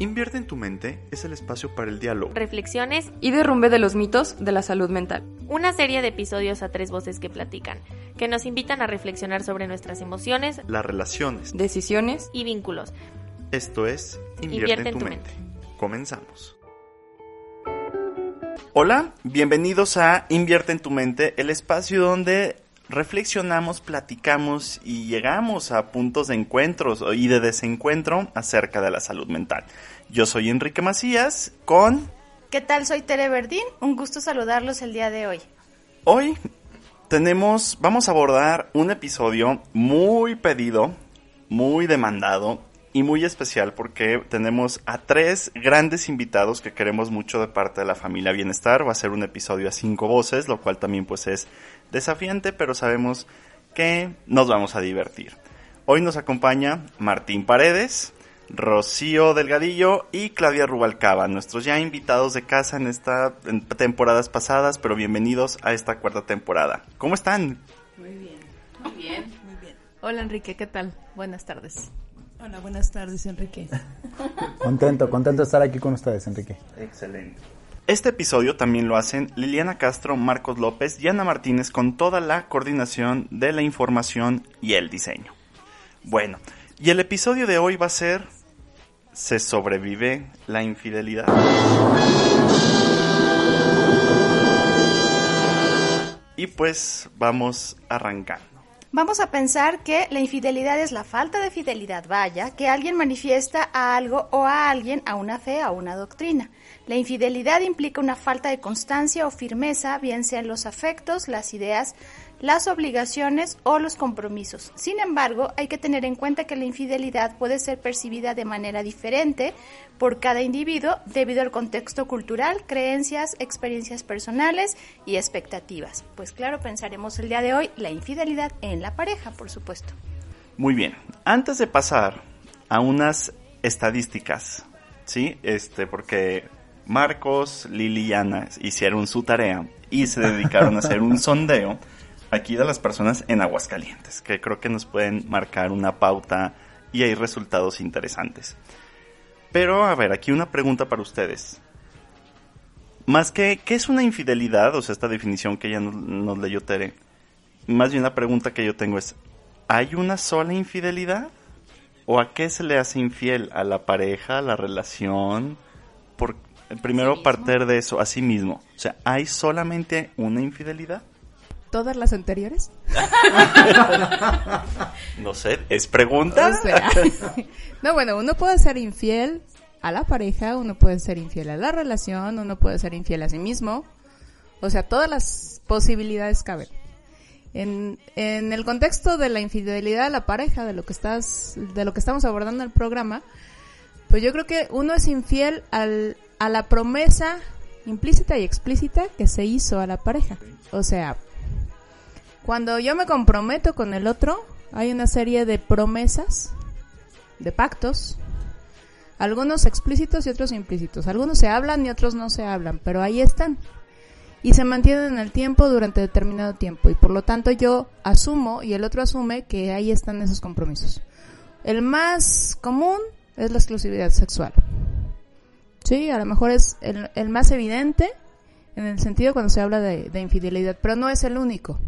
Invierte en tu mente es el espacio para el diálogo, reflexiones y derrumbe de los mitos de la salud mental. Una serie de episodios a tres voces que platican, que nos invitan a reflexionar sobre nuestras emociones, las relaciones, decisiones y vínculos. Esto es Invierte, en, tu, mente. Comenzamos. Hola, bienvenidos a Invierte en tu mente, el espacio donde reflexionamos, platicamos y llegamos a puntos de encuentros y de desencuentro acerca de la salud mental. Yo soy Enrique Macías con... ¿Qué tal? Soy Tere Verdín. Un gusto saludarlos el día de hoy. Hoy tenemos, vamos a abordar un episodio muy pedido, muy demandado y muy especial porque tenemos a tres grandes invitados que queremos mucho de parte de la familia Bienestar. Va a ser un episodio a cinco voces, lo cual también pues es desafiante, pero sabemos que nos vamos a divertir. Hoy nos acompaña Martín Paredes, Rocío Delgadillo y Claudia Rubalcaba, nuestros ya invitados de casa en estas temporadas pasadas, pero bienvenidos a esta cuarta temporada. ¿Cómo están? Muy bien, muy bien, muy bien. Hola Enrique, ¿qué tal? Buenas tardes. Hola, buenas tardes Enrique. contento, contento de estar aquí con ustedes, Enrique. Excelente. Este episodio también lo hacen Liliana Castro, Marcos López y Ana Martínez con toda la coordinación de la información y el diseño. Bueno, y el episodio de hoy va a ser ¿Se sobrevive la infidelidad? Y pues vamos arrancando. Vamos a pensar que la infidelidad es la falta de fidelidad, vaya, que alguien manifiesta a algo o a alguien, a una fe, a una doctrina. La infidelidad implica una falta de constancia o firmeza, bien sean los afectos, las ideas, las obligaciones o los compromisos. Sin embargo, hay que tener en cuenta que la infidelidad puede ser percibida de manera diferente por cada individuo debido al contexto cultural, creencias, experiencias personales y expectativas. Pues claro, pensaremos el día de hoy la infidelidad en la pareja, por supuesto. Muy bien, antes de pasar a unas estadísticas, ¿sí? Este, porque Marcos, Lili y Ana hicieron su tarea y se dedicaron a hacer un sondeo aquí de las personas en Aguascalientes, que creo que nos pueden marcar una pauta y hay resultados interesantes. Pero a ver, aquí una pregunta para ustedes. Más que, ¿qué es una infidelidad? O sea, esta definición que ya nos, nos leyó Tere. Más bien la pregunta que yo tengo es, ¿hay una sola infidelidad? ¿O a qué se le hace infiel? ¿A la pareja, a la relación? Por, primero partir de eso, a sí mismo. O sea, ¿hay solamente una infidelidad? Todas las anteriores? no sé, ¿es pregunta? no, bueno, uno puede ser infiel a la pareja, uno puede ser infiel a la relación, uno puede ser infiel a sí mismo. O sea, todas las posibilidades caben. En, en el contexto de la infidelidad a la pareja, de lo que estás, de lo que estamos abordando en el programa, pues yo creo que uno es infiel al, a la promesa implícita y explícita que se hizo a la pareja. O sea, cuando yo me comprometo con el otro, hay una serie de promesas, de pactos, algunos explícitos y otros implícitos. Algunos se hablan y otros no se hablan, pero ahí están. Y se mantienen en el tiempo durante determinado tiempo. Y por lo tanto yo asumo y el otro asume que ahí están esos compromisos. El más común es la exclusividad sexual. Sí, a lo mejor es el, más evidente en el sentido cuando se habla de infidelidad, pero no es el único.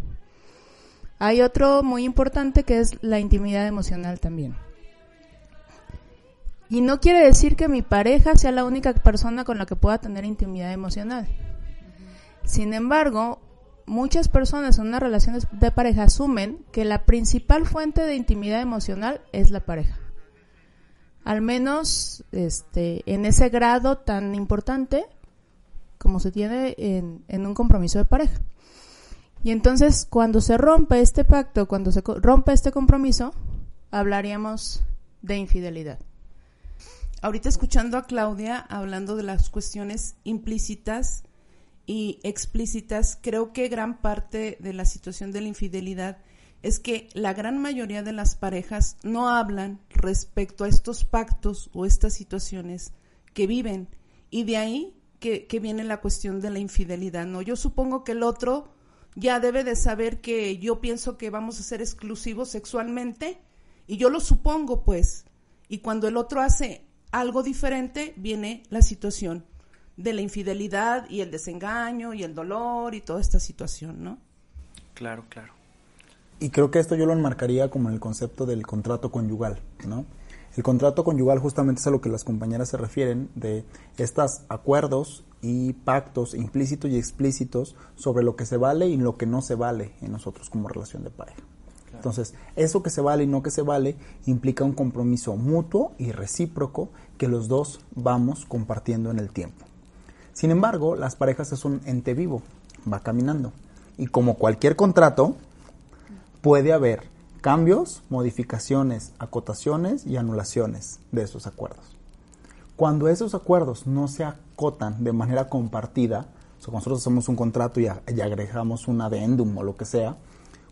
Hay otro muy importante que es la intimidad emocional también. Y no quiere decir que mi pareja sea la única persona con la que pueda tener intimidad emocional. Sin embargo, muchas personas en una relación de pareja asumen que la principal fuente de intimidad emocional es la pareja. Al menos este, en ese grado tan importante como se tiene en, en un compromiso de pareja. Y entonces, cuando se rompe este pacto, cuando se rompe este compromiso, hablaríamos de infidelidad. Ahorita escuchando a Claudia hablando de las cuestiones implícitas y explícitas, creo que gran parte de la situación de la infidelidad es que la gran mayoría de las parejas no hablan respecto a estos pactos o estas situaciones que viven. Y de ahí que, que viene la cuestión de la infidelidad. ¿no? Yo supongo que el otro ya debe de saber que yo pienso que vamos a ser exclusivos sexualmente y yo lo supongo pues. Y cuando el otro hace algo diferente, viene la situación de la infidelidad y el desengaño y el dolor y toda esta situación, ¿no? Claro, claro. Y creo que esto yo lo enmarcaría como en el concepto del contrato conyugal, ¿no? El contrato conyugal justamente es a lo que las compañeras se refieren, de estos acuerdos y pactos implícitos y explícitos sobre lo que se vale y lo que no se vale en nosotros como relación de pareja. Entonces, eso que se vale y no que se vale implica un compromiso mutuo y recíproco que los dos vamos compartiendo en el tiempo. Sin embargo, las parejas es un ente vivo, va caminando. Y como cualquier contrato, puede haber cambios, modificaciones, acotaciones y anulaciones de esos acuerdos. Cuando esos acuerdos no se acotan de manera compartida, o sea, nosotros hacemos un contrato y, agregamos un adendum o lo que sea,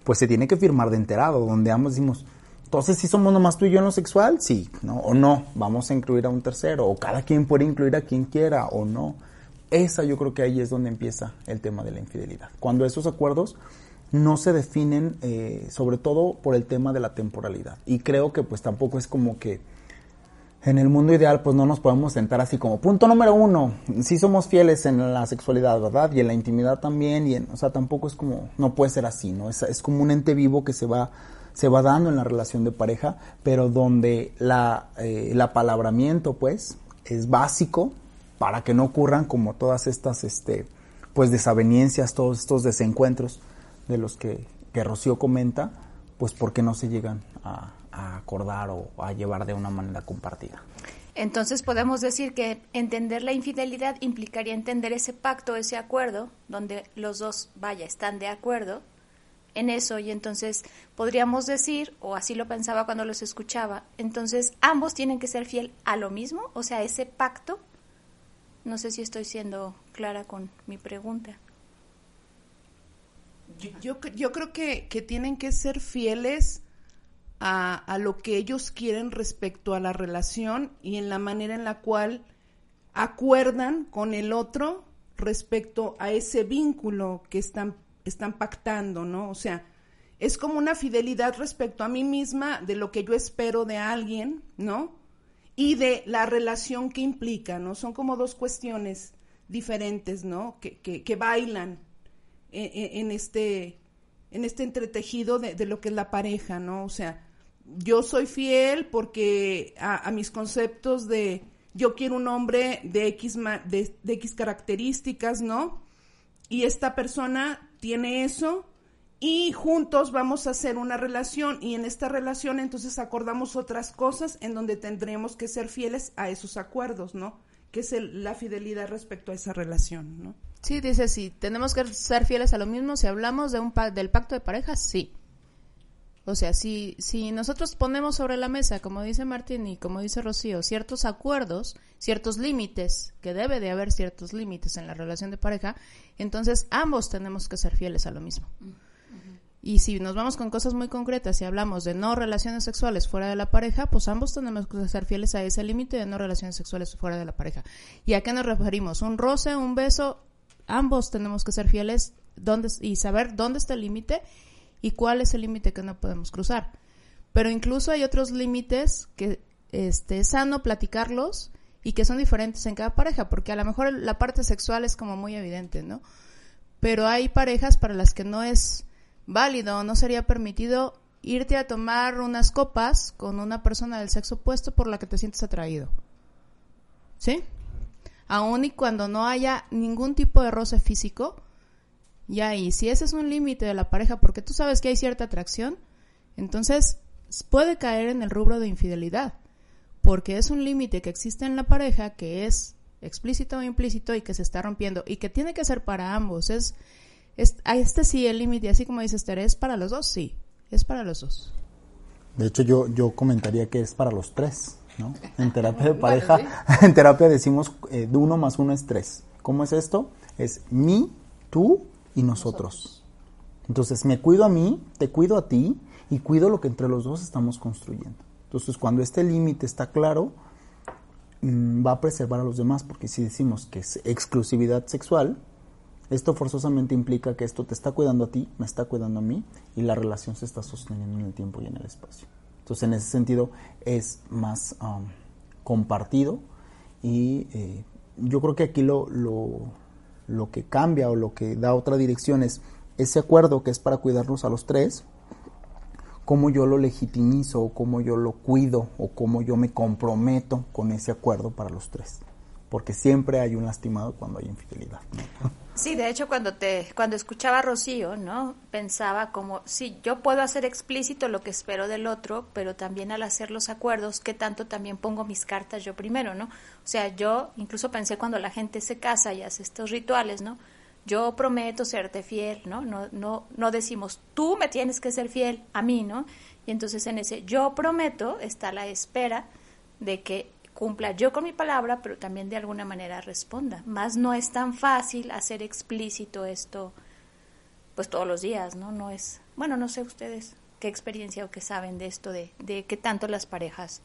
pues se tiene que firmar de enterado, donde ambos decimos, entonces si somos nomás tú y yo en lo sexual, sí, ¿no? O no, vamos a incluir a un tercero, o cada quien puede incluir a quien quiera, o no. Esa yo creo que ahí es donde empieza el tema de la infidelidad. Cuando esos acuerdos no se definen, eh, sobre todo por el tema de la temporalidad. Y creo que pues tampoco es como que en el mundo ideal pues no nos podemos sentar así como punto número uno, sí somos fieles en la sexualidad, ¿verdad? Y en la intimidad también, y en, o sea, tampoco es como, no puede ser así, ¿no? Es, como un ente vivo que se va, se va dando en la relación de pareja, pero donde la, eh, el apalabramiento pues es básico para que no ocurran como todas estas, este, pues desavenencias, todos estos desencuentros de los que, que Rocío comenta, pues porque no se llegan a, a acordar o a llevar de una manera compartida. Entonces podemos decir que entender la infidelidad implicaría entender ese pacto, ese acuerdo, donde los dos, vaya, están de acuerdo en eso y entonces podríamos decir, o así lo pensaba cuando los escuchaba, entonces ambos tienen que ser fiel a lo mismo, o sea, ese pacto. No sé si estoy siendo clara con mi pregunta. Yo, yo, yo creo que, que tienen que ser fieles a, lo que ellos quieren respecto a la relación y en la manera en la cual acuerdan con el otro respecto a ese vínculo que están, están pactando, ¿no? O sea, es como una fidelidad respecto a mí misma de lo que yo espero de alguien, ¿no? Y de la relación que implica, ¿no? Son como dos cuestiones diferentes, ¿no? Que, que, bailan en, en, este en este entretejido de, de, lo que es la pareja, ¿no? O sea, yo soy fiel porque a, mis conceptos de yo quiero un hombre de X, de, de X características, ¿no? Y esta persona tiene eso y juntos vamos a hacer una relación y en esta relación entonces acordamos otras cosas en donde tendremos que ser fieles a esos acuerdos, ¿no? Que es el, la fidelidad respecto a esa relación, ¿no? Sí, dice sí, tenemos que ser fieles a lo mismo. Si hablamos de un pa del pacto de pareja, sí. O sea, si, si nosotros ponemos sobre la mesa, como dice Martín y como dice Rocío, ciertos acuerdos, ciertos límites, que debe de haber ciertos límites en la relación de pareja, entonces ambos tenemos que ser fieles a lo mismo. Y si nos vamos con cosas muy concretas y hablamos de no relaciones sexuales fuera de la pareja, pues ambos tenemos que ser fieles a ese límite de no relaciones sexuales fuera de la pareja. ¿Y a qué nos referimos? Un roce, un beso, ambos tenemos que ser fieles dónde, y saber dónde está el límite y cuál es el límite que no podemos cruzar. Pero incluso hay otros límites que este, es sano platicarlos y que son diferentes en cada pareja, porque a lo mejor la parte sexual es como muy evidente, ¿no? Pero hay parejas para las que no es válido, no sería permitido irte a tomar unas copas con una persona del sexo opuesto por la que te sientes atraído. ¿Sí? Aún y cuando no haya ningún tipo de roce físico, y si ese es un límite de la pareja, porque tú sabes que hay cierta atracción, entonces puede caer en el rubro de infidelidad, porque es un límite que existe en la pareja que es explícito o implícito y que se está rompiendo y que tiene que ser para ambos. Es, es este sí el límite, así como dice Esther, ¿es para los dos? Sí, es para los dos. De hecho, yo, yo comentaría que es para los tres, ¿no? En terapia de pareja, bueno, sí. en terapia decimos eh, de uno más uno es tres. ¿Cómo es esto? Es mi, tú y nosotros. Entonces, me cuido a mí, te cuido a ti y cuido lo que entre los dos estamos construyendo. Entonces, cuando este límite está claro, mmm, va a preservar a los demás, porque si decimos que es exclusividad sexual, esto forzosamente implica que esto te está cuidando a ti, me está cuidando a mí y la relación se está sosteniendo en el tiempo y en el espacio. Entonces, en ese sentido, es más, um, compartido y eh, yo creo que aquí lo, lo que cambia o lo que da otra dirección es ese acuerdo que es para cuidarnos a los tres, cómo yo lo legitimizo, o cómo yo lo cuido, o cómo yo me comprometo con ese acuerdo para los tres. Porque siempre hay un lastimado cuando hay infidelidad. Sí, de hecho cuando te cuando escuchaba a Rocío, ¿no? Pensaba como sí, yo puedo hacer explícito lo que espero del otro, pero también al hacer los acuerdos, qué tanto también pongo mis cartas yo primero, ¿no? O sea, yo incluso pensé cuando la gente se casa y hace estos rituales, ¿no? Yo prometo serte fiel, ¿no? No no no decimos tú me tienes que ser fiel a mí, ¿no? Y entonces en ese yo prometo está la espera de que cumpla yo con mi palabra, pero también de alguna manera responda. Más no es tan fácil hacer explícito esto, pues todos los días, ¿no? No es, bueno, no sé ustedes qué experiencia o qué saben de esto, de, de qué tanto las parejas,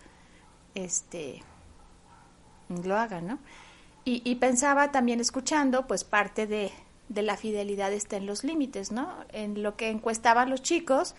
este, lo hagan, ¿no? Y, pensaba también escuchando, pues parte de, de la fidelidad está en los límites, ¿no? En lo que encuestaban los chicos,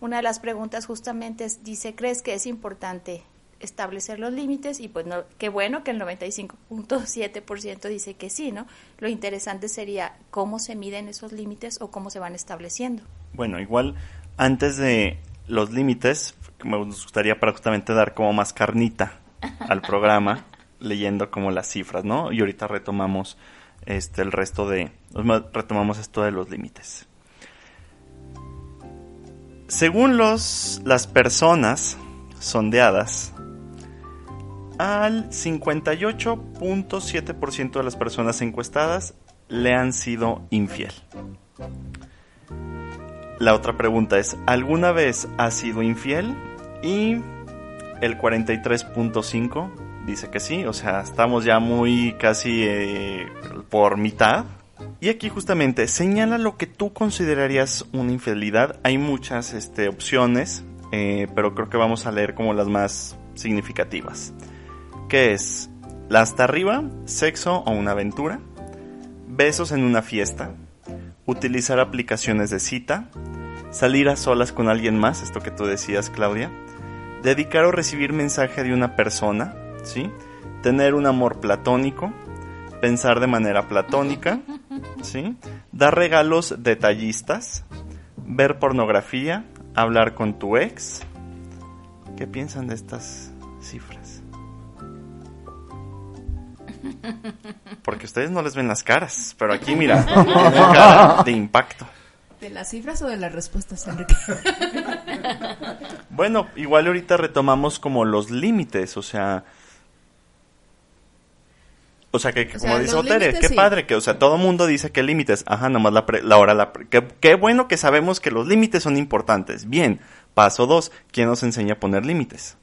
una de las preguntas justamente es, dice, ¿crees que es importante establecer los límites y pues no, qué bueno que el 95.7% dice que sí, ¿no? Lo interesante sería cómo se miden esos límites o cómo se van estableciendo. Bueno, igual antes de los límites, me gustaría para justamente dar como más carnita al programa, leyendo como las cifras, ¿no? Y ahorita retomamos este el resto de retomamos esto de los límites. Según los las personas sondeadas, al 58.7% de las personas encuestadas le han sido infiel. La otra pregunta es, ¿alguna vez ha sido infiel? Y el 43.5 dice que sí, o sea, estamos ya muy casi eh, por mitad. Y aquí justamente señala lo que tú considerarías una infidelidad. Hay muchas este, opciones, eh, pero creo que vamos a leer como las más significativas que es la hasta arriba, sexo o una aventura, besos en una fiesta, utilizar aplicaciones de cita, salir a solas con alguien más, esto que tú decías Claudia, dedicar o recibir mensaje de una persona, ¿sí? tener un amor platónico, pensar de manera platónica, ¿sí? dar regalos detallistas, ver pornografía, hablar con tu ex. ¿Qué piensan de estas cifras? Porque ustedes no les ven las caras, pero aquí mira, cara de impacto. ¿De las cifras o de las respuestas, Enrique? bueno, igual ahorita retomamos como los límites, o sea... O sea, que, como dice Otere, qué padre, que, o sea, todo mundo dice que límites. Ajá, nomás la, la hora, la... qué bueno que sabemos que los límites son importantes. Bien, paso dos, ¿quién nos enseña a poner límites?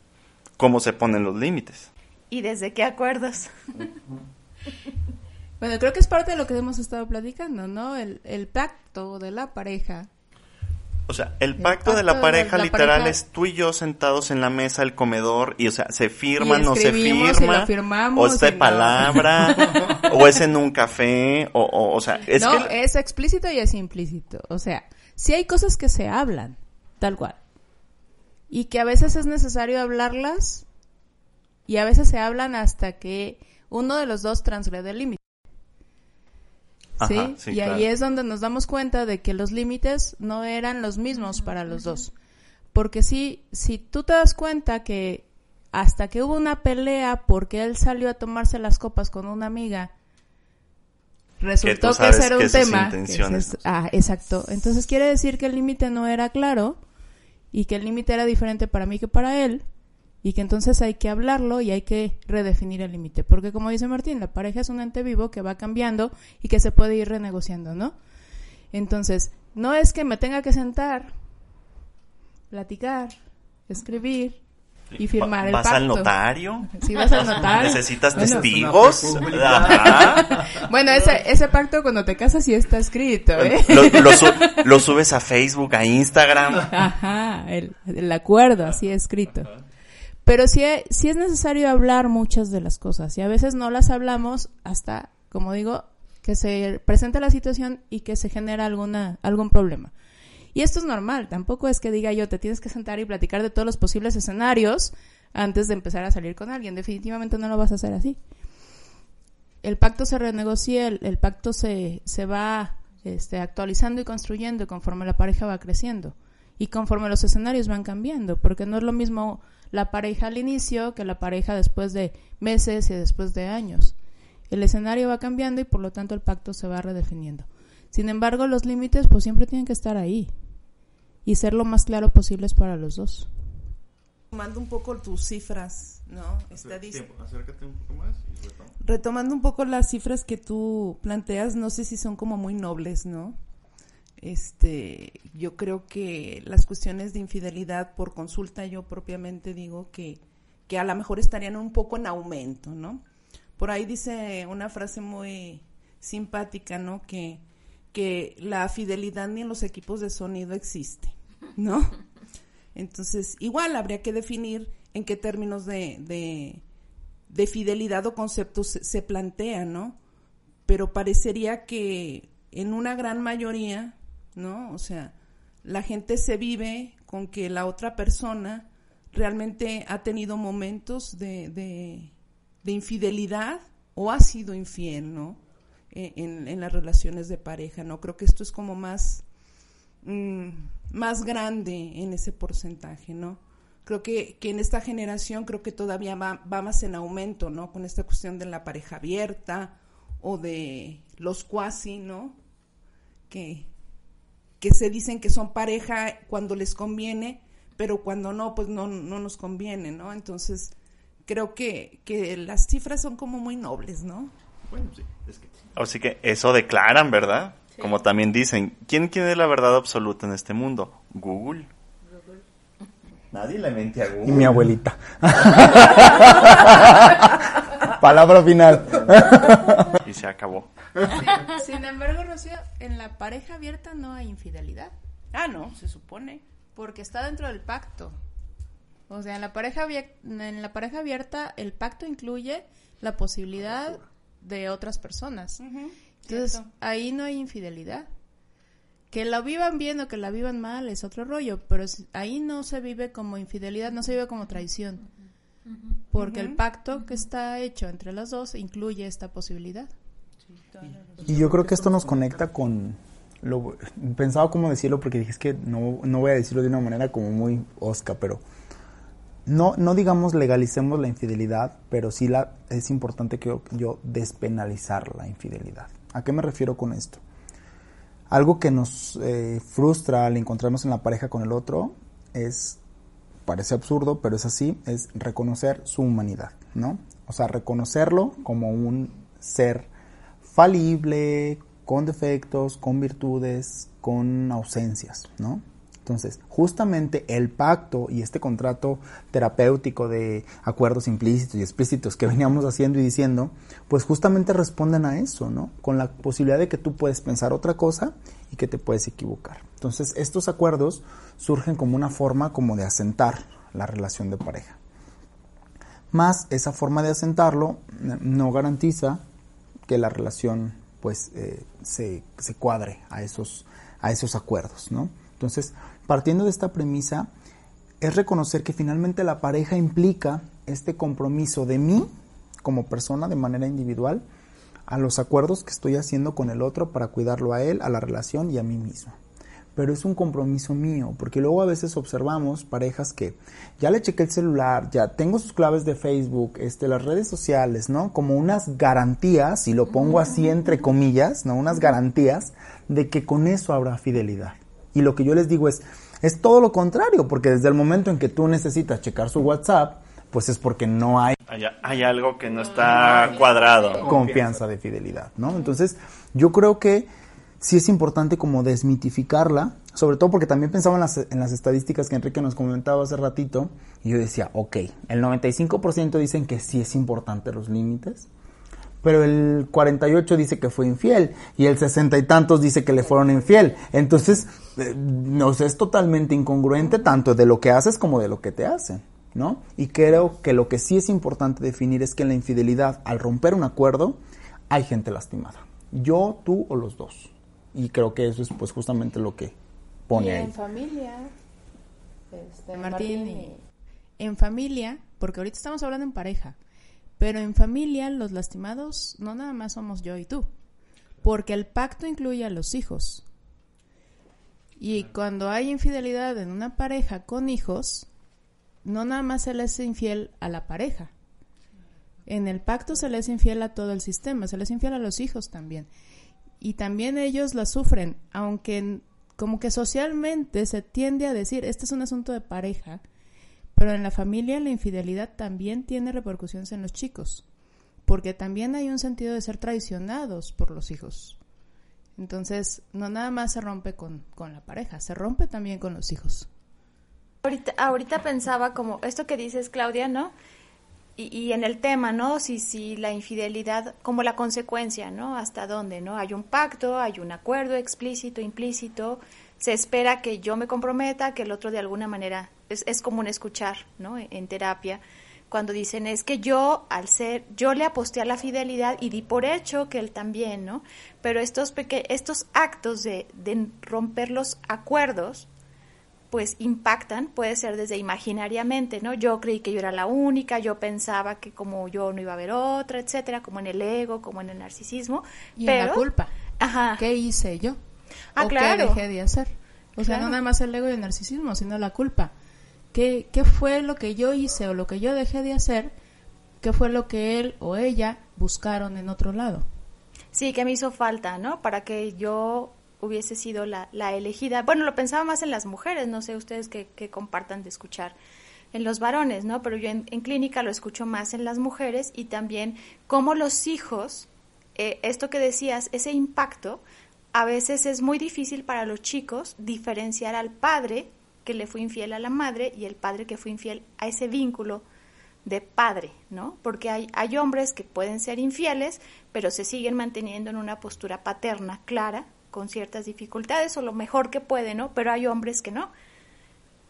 ¿Cómo se ponen los límites? ¿Y desde qué acuerdos? bueno, creo que es parte de lo que hemos estado platicando, ¿no? El, el pacto de la pareja. O sea, el pacto, de la pareja literal es tú y yo sentados en la mesa del comedor y, o sea, se firma, no se firma, o es de palabra, o es en un café, o, o, sea, es no, es explícito y es implícito. O sea, si hay cosas que se hablan, tal cual, y que a veces es necesario hablarlas y a veces se hablan hasta que uno de los dos transgrede el límite. ¿Sí? y ahí es donde nos damos cuenta de que los límites no eran los mismos para los dos. Porque si, si tú te das cuenta que hasta que hubo una pelea porque él salió a tomarse las copas con una amiga, resultó que, ese era un tema. ah, exacto. Entonces quiere decir que el límite no era claro y que el límite era diferente para mí que para él y que entonces hay que hablarlo y hay que redefinir el límite, porque como dice Martín, la pareja es un ente vivo que va cambiando y que se puede ir renegociando, ¿no? Entonces, no es que me tenga que sentar, platicar, escribir y firmar el pacto. ¿Vas al notario? Sí, vas al notario. ¿Necesitas testigos? bueno, ese, ese pacto cuando te casas sí está escrito, ¿eh? Lo, subes a Facebook, a Instagram. Ajá, el, el acuerdo así escrito. Pero sí, sí es necesario hablar muchas de las cosas y a veces no las hablamos hasta, como digo, que se presenta la situación y que se genera alguna, algún problema. Y esto es normal, tampoco es que diga yo, te tienes que sentar y platicar de todos los posibles escenarios antes de empezar a salir con alguien. Definitivamente no lo vas a hacer así. El pacto se renegocia, el, el pacto se, se va este, actualizando y construyendo conforme la pareja va creciendo y conforme los escenarios van cambiando, porque no es lo mismo la pareja al inicio que la pareja después de meses y después de años. El escenario va cambiando y por lo tanto el pacto se va redefiniendo. Sin embargo, los límites pues siempre tienen que estar ahí y ser lo más claro posibles para los dos. Retomando un poco tus cifras, ¿no? Acércate un poco más Retomando un poco las cifras que tú planteas, no sé si son como muy nobles, ¿no? Este, yo creo que las cuestiones de infidelidad por consulta, yo propiamente digo que, que a lo mejor estarían un poco en aumento, ¿no? Por ahí dice una frase muy simpática, ¿no? Que, que la fidelidad ni en los equipos de sonido existe, ¿no? Entonces, igual habría que definir en qué términos de, de, de fidelidad o conceptos se, se plantea, ¿no? Pero parecería que en una gran mayoría ¿no? O sea, la gente se vive con que la otra persona realmente ha tenido momentos de, de, infidelidad o ha sido infiel, ¿no? E, en, en, las relaciones de pareja, ¿no? Creo que esto es como más, mm, más grande en ese porcentaje, ¿no? Creo que, que en esta generación creo que todavía va, va más en aumento, ¿no? Con esta cuestión de la pareja abierta o de los cuasi, ¿no? Que, que se dicen que son pareja cuando les conviene, pero cuando no, pues no, no nos conviene, ¿no? Entonces, creo que, que las cifras son como muy nobles, ¿no? Bueno, sí, es que... Así que eso declaran, ¿verdad? Como también dicen, ¿quién tiene la verdad absoluta en este mundo? Google. Google. Nadie le mente a Google. Y mi abuelita. Palabra final. y se acabó. Sin embargo, Rocío, en la pareja abierta no hay infidelidad. Ah, no, se supone. Porque está dentro del pacto. O sea, en la pareja, en la pareja abierta el pacto incluye la posibilidad de otras personas. Entonces, ahí no hay infidelidad. Que la vivan bien o que la vivan mal es otro rollo, pero ahí no se vive como infidelidad, no se vive como traición. Porque el pacto que está hecho entre las dos incluye esta posibilidad. Y yo creo que esto nos conecta con... Lo, pensaba cómo decirlo porque dije es que no, no voy a decirlo de una manera como muy osca, pero no, no digamos legalicemos la infidelidad, pero sí la, es importante que yo, despenalizar la infidelidad. ¿A qué me refiero con esto? Algo que nos eh, frustra al encontrarnos en la pareja con el otro es, parece absurdo, pero es así, es reconocer su humanidad, ¿no? O sea, reconocerlo como un ser falible, con defectos, con virtudes, con ausencias, ¿no? Entonces, justamente el pacto y este contrato terapéutico de acuerdos implícitos y explícitos que veníamos haciendo y diciendo, pues justamente responden a eso, ¿no? Con la posibilidad de que tú puedes pensar otra cosa y que te puedes equivocar. Entonces, estos acuerdos surgen como una forma como de asentar la relación de pareja. Más esa forma de asentarlo no garantiza que la relación pues eh, se, se, cuadre a esos, a esos acuerdos, ¿no? Entonces, partiendo de esta premisa, es reconocer que finalmente la pareja implica este compromiso de mí como persona de manera individual a los acuerdos que estoy haciendo con el otro para cuidarlo a él, a la relación y a mí mismo pero es un compromiso mío, porque luego a veces observamos parejas que ya le chequé el celular, ya tengo sus claves de Facebook, este, las redes sociales, ¿no? Como unas garantías, y lo pongo así entre comillas, ¿no? Unas garantías de que con eso habrá fidelidad. Y lo que yo les digo es, es todo lo contrario, porque desde el momento en que tú necesitas checar su WhatsApp, pues es porque no hay... Hay, hay algo que no está cuadrado. Confianza de fidelidad, ¿no? Entonces, yo creo que sí es importante como desmitificarla, sobre todo porque también pensaba en las, en las estadísticas que Enrique nos comentaba hace ratito, y yo decía, ok, el 95% dicen que sí es importante los límites, pero el 48 dice que fue infiel y el 60 y tantos dice que le fueron infiel. Entonces, eh, nos es totalmente incongruente tanto de lo que haces como de lo que te hacen, ¿no? Y creo que lo que sí es importante definir es que en la infidelidad, al romper un acuerdo, hay gente lastimada. Yo, tú o los dos. Y creo que eso es pues justamente lo que pone y ahí. en familia, este, Martín, en familia, porque ahorita estamos hablando en pareja, pero en familia los lastimados no nada más somos yo y tú, porque el pacto incluye a los hijos. Y cuando hay infidelidad en una pareja con hijos, no nada más se le es infiel a la pareja. En el pacto se le es infiel a todo el sistema, se le es infiel a los hijos también. Y también ellos la sufren, aunque como que socialmente se tiende a decir, este es un asunto de pareja, pero en la familia la infidelidad también tiene repercusiones en los chicos, porque también hay un sentido de ser traicionados por los hijos. Entonces, no nada más se rompe con, con la pareja, se rompe también con los hijos. Ahorita, ahorita pensaba como esto que dices, Claudia, ¿no? Y, y, en el tema, ¿no? Si, si la infidelidad, como la consecuencia, ¿no? Hasta dónde, ¿no? Hay un pacto, hay un acuerdo explícito, implícito, se espera que yo me comprometa, que el otro de alguna manera, es, es común escuchar, ¿no? En terapia, cuando dicen es que yo, al ser, yo le aposté a la fidelidad y di por hecho que él también, ¿no? Pero estos, peque estos actos de, de romper los acuerdos, pues impactan, puede ser desde imaginariamente, ¿no? Yo creí que yo era la única, yo pensaba que como yo no iba a haber otra, etcétera, como en el ego, como en el narcisismo. Y pero, en la culpa. Ajá. ¿Qué hice yo? Ah, ¿O claro. qué dejé de hacer? O sea, no nada más el ego y el narcisismo, sino la culpa. ¿Qué, ¿Qué fue lo que yo hice o lo que yo dejé de hacer? ¿Qué fue lo que él o ella buscaron en otro lado? Sí, que me hizo falta, ¿no? Para que yo hubiese sido la, la elegida. Bueno, lo pensaba más en las mujeres, no sé ustedes que, que compartan de escuchar en los varones, ¿no? Pero yo en, en clínica lo escucho más en las mujeres y también cómo los hijos, eh, esto que decías, ese impacto, a veces es muy difícil para los chicos diferenciar al padre que le fue infiel a la madre y el padre que fue infiel a ese vínculo de padre, ¿no? Porque hay, hombres que pueden ser infieles, pero se siguen manteniendo en una postura paterna clara, con ciertas dificultades o lo mejor que pueden, ¿no? Pero hay hombres que no,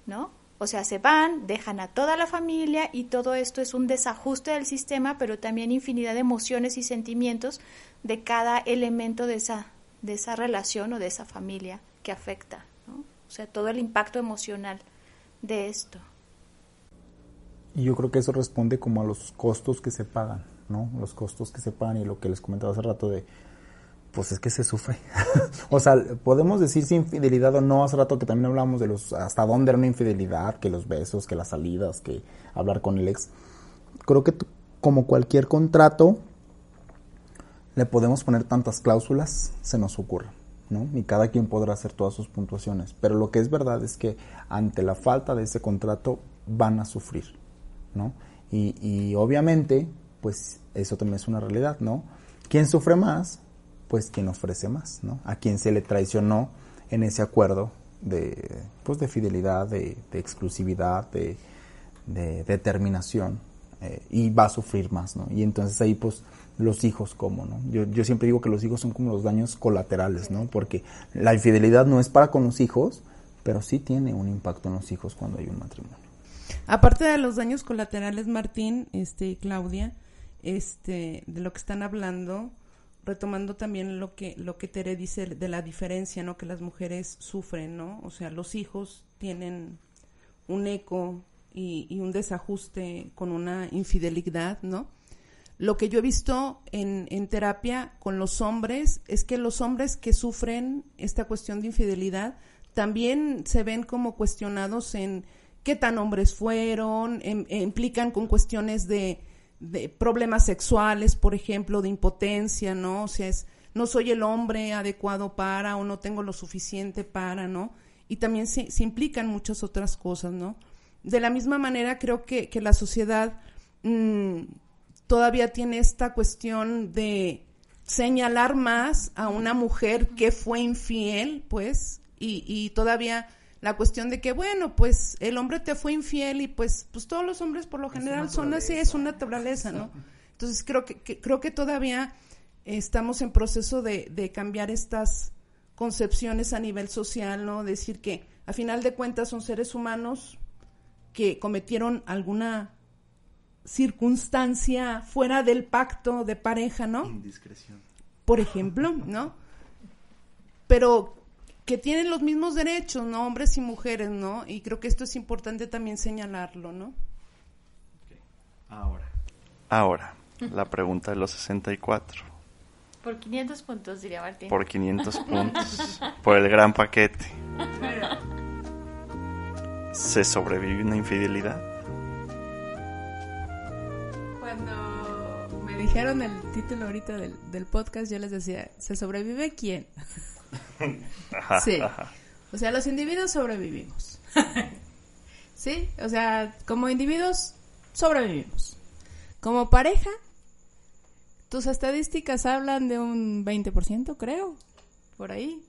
¿no? O sea, se van, dejan a toda la familia y todo esto es un desajuste del sistema, pero también infinidad de emociones y sentimientos de cada elemento de esa, de esa relación o de esa familia que afecta. O sea, todo el impacto emocional de esto. Y yo creo que eso responde como a los costos que se pagan, ¿no? Los costos que se pagan y lo que les comentaba hace rato de, pues es que se sufre. o sea, podemos decir si infidelidad o no, hace rato que también hablábamos de los, hasta dónde era una infidelidad, que los besos, que las salidas, que hablar con el ex. Creo que como cualquier contrato, le podemos poner tantas cláusulas, se nos ocurre. ¿No? Y cada quien podrá hacer todas sus puntuaciones. Pero lo que es verdad es que ante la falta de ese contrato van a sufrir, ¿no? Y, y obviamente, pues eso también es una realidad, ¿no? ¿Quién sufre más? Pues quien ofrece más, ¿no? A quien se le traicionó en ese acuerdo de, pues de fidelidad, de, exclusividad, de, de determinación, eh, y va a sufrir más, ¿no? Y entonces ahí, pues, los hijos, ¿cómo, no? Yo, yo siempre digo que los hijos son como los daños colaterales, ¿no? Porque la infidelidad no es para con los hijos, pero sí tiene un impacto en los hijos cuando hay un matrimonio. Aparte de los daños colaterales, Martín, este, y Claudia, este, de lo que están hablando, retomando también lo que, lo que Tere dice de la diferencia, ¿no? Que las mujeres sufren, ¿no? O sea, los hijos tienen un eco y, y un desajuste con una infidelidad, ¿no? Lo que yo he visto en, en terapia con los hombres es que los hombres que sufren esta cuestión de infidelidad también se ven como cuestionados en qué tan hombres fueron, em- eh, implican con cuestiones de, de problemas sexuales, por ejemplo, de impotencia, ¿no? O sea, es, no soy el hombre adecuado para o no tengo lo suficiente para, ¿no? Y también se, implican muchas otras cosas, ¿no? De la misma manera, creo que, que la sociedad mm, todavía tiene esta cuestión de señalar más a una mujer que fue infiel, pues, y, y todavía la cuestión de que, bueno, pues el hombre te fue infiel y pues, pues todos los hombres por lo general son así, es una naturaleza, ¿no? Entonces creo que, que- creo que todavía estamos en proceso de, de cambiar estas concepciones a nivel social, ¿no? Decir que a final de cuentas son seres humanos que cometieron alguna circunstancia fuera del pacto de pareja, ¿no? Indiscreción. Por ejemplo, ¿no? Pero que tienen los mismos derechos, ¿no? Hombres y mujeres, ¿no? Y creo que esto es importante también señalarlo, ¿no? Ahora, la pregunta de los 64. Por 500 puntos, diría Martín. Por 500 puntos. por el gran paquete. ¿Se sobrevive una infidelidad? Cuando me dijeron el título ahorita del, del podcast, yo les decía, ¿se sobrevive quién? Ajá, Sí. ajá. O sea, los individuos sobrevivimos. sí, o sea, como individuos sobrevivimos. Como pareja, tus estadísticas hablan de un 20%, creo, por ahí.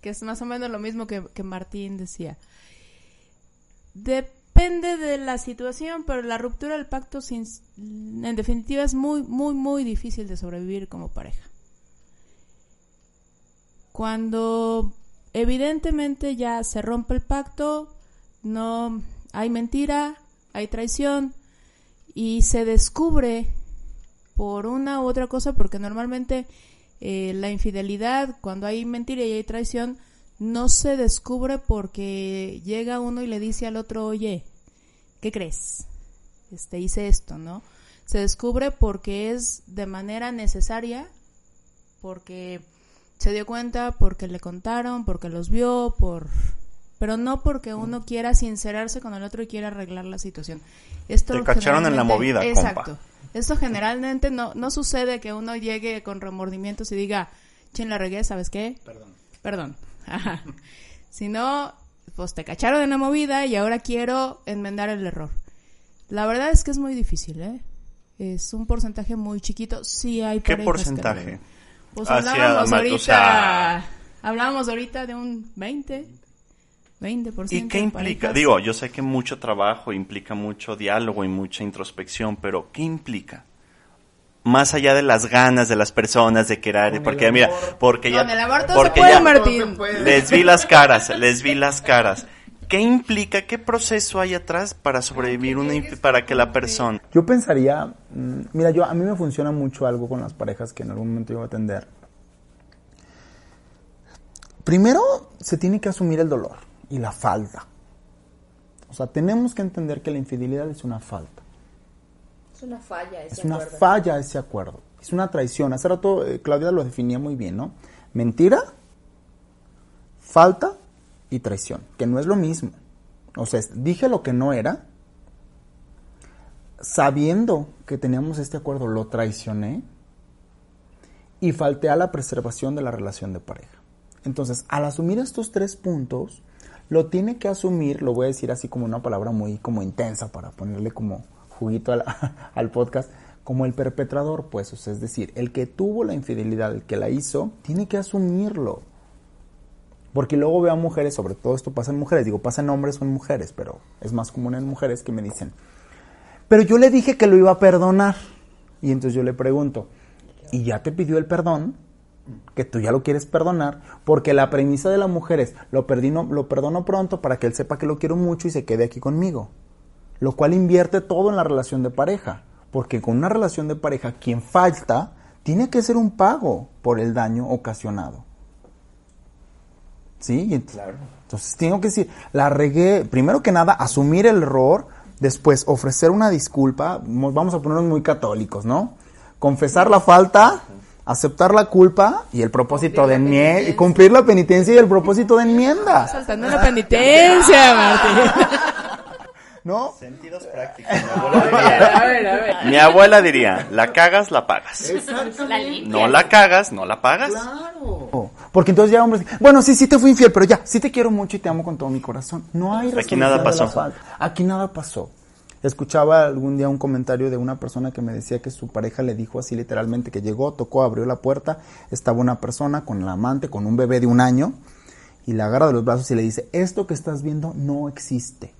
Que es más o menos lo mismo que, que Martín decía. Depende de la situación, pero la ruptura del pacto, sin, en definitiva, es muy, muy, muy difícil de sobrevivir como pareja. Cuando evidentemente ya se rompe el pacto, no hay mentira, hay traición y se descubre por una u otra cosa, porque normalmente eh, la infidelidad, cuando hay mentira y hay traición, no se descubre porque llega uno y le dice al otro, oye, ¿qué crees? Este, hice esto, ¿no? Se descubre porque es de manera necesaria, porque se dio cuenta, porque le contaron, porque los vio, por pero no porque uno quiera sincerarse con el otro y quiera arreglar la situación. Esto Te cacharon en la movida, Exacto. compa. Esto generalmente no, no sucede que uno llegue con remordimientos y diga, chin, la regué, ¿sabes qué? Perdón. Perdón. Ajá. Sino, pues te cacharon en la movida y ahora quiero enmendar el error. La verdad es que es muy difícil, ¿eh? Es un porcentaje muy chiquito. Sí hay ¿Qué que porcentaje? Pues hablábamos o ahorita, sea- hablábamos ahorita de un 20, 20%. ¿Y qué implica? Digo, yo sé que mucho trabajo implica mucho diálogo y mucha introspección, pero ¿qué implica? Más allá de las ganas de las personas de querer, porque mira, porque ya, Con el aborto porque se puede, ya Martín. les vi las caras, les vi las caras. ¿Qué implica? ¿Qué proceso hay atrás para sobrevivir una infi- para que la persona? Yo pensaría, mm, mira, yo a mí me funciona mucho algo con las parejas que en algún momento yo voy a atender. Primero se tiene que asumir el dolor y la falta. O sea, tenemos que entender que la infidelidad es una falta. Es una falla ese Es una acuerdo. falla ese acuerdo. Es una traición. Hace rato eh, Claudia lo definía muy bien, ¿no? Mentira, falta y traición, que no es lo mismo. O sea, es- dije lo que no era, sabiendo que teníamos este acuerdo, lo traicioné y falté a la preservación de la relación de pareja. Entonces, al asumir estos tres puntos, lo tiene que asumir, lo voy a decir así como una palabra muy como intensa para ponerle como juguito al, podcast, como el perpetrador, pues, o sea, es decir, el que tuvo la infidelidad, el que la hizo, tiene que asumirlo. Porque luego veo a mujeres, sobre todo esto pasa en mujeres, digo, pasa en hombres o en mujeres, pero es más común en mujeres que me dicen, pero yo le dije que lo iba a perdonar. Y entonces yo le pregunto, ¿y ya te pidió el perdón? Que tú ya lo quieres perdonar, porque la premisa de la mujer es, lo, perdino, lo perdono pronto para que él sepa que lo quiero mucho y se quede aquí conmigo. Lo cual invierte todo en la relación de pareja, porque con una relación de pareja, quien falta tiene que hacer un pago por el daño ocasionado. ¿Sí? Y ent- Entonces tengo que decir, la regué, primero que nada, asumir el error, después ofrecer una disculpa, mo- vamos a ponernos muy católicos, ¿no? Confesar la falta, aceptar la culpa y el propósito de enmienda, y cumplir la penitencia y el propósito de enmienda, Saltando la penitencia, Martín. ¿no? Sentidos prácticos. Mi abuela diría, la cagas, la pagas. La limpia. No la cagas, no la pagas. Porque entonces ya hombres, bueno, sí, sí te fui infiel, pero ya, sí te quiero mucho y te amo con todo mi corazón. No hay Aquí nada pasó. falta. Aquí nada pasó. Escuchaba algún día un comentario de una persona que me decía que su pareja le dijo así literalmente que llegó, tocó, abrió la puerta, estaba una persona con la amante, con un bebé de un año, y la agarra de los brazos y le dice, esto que estás viendo no existe.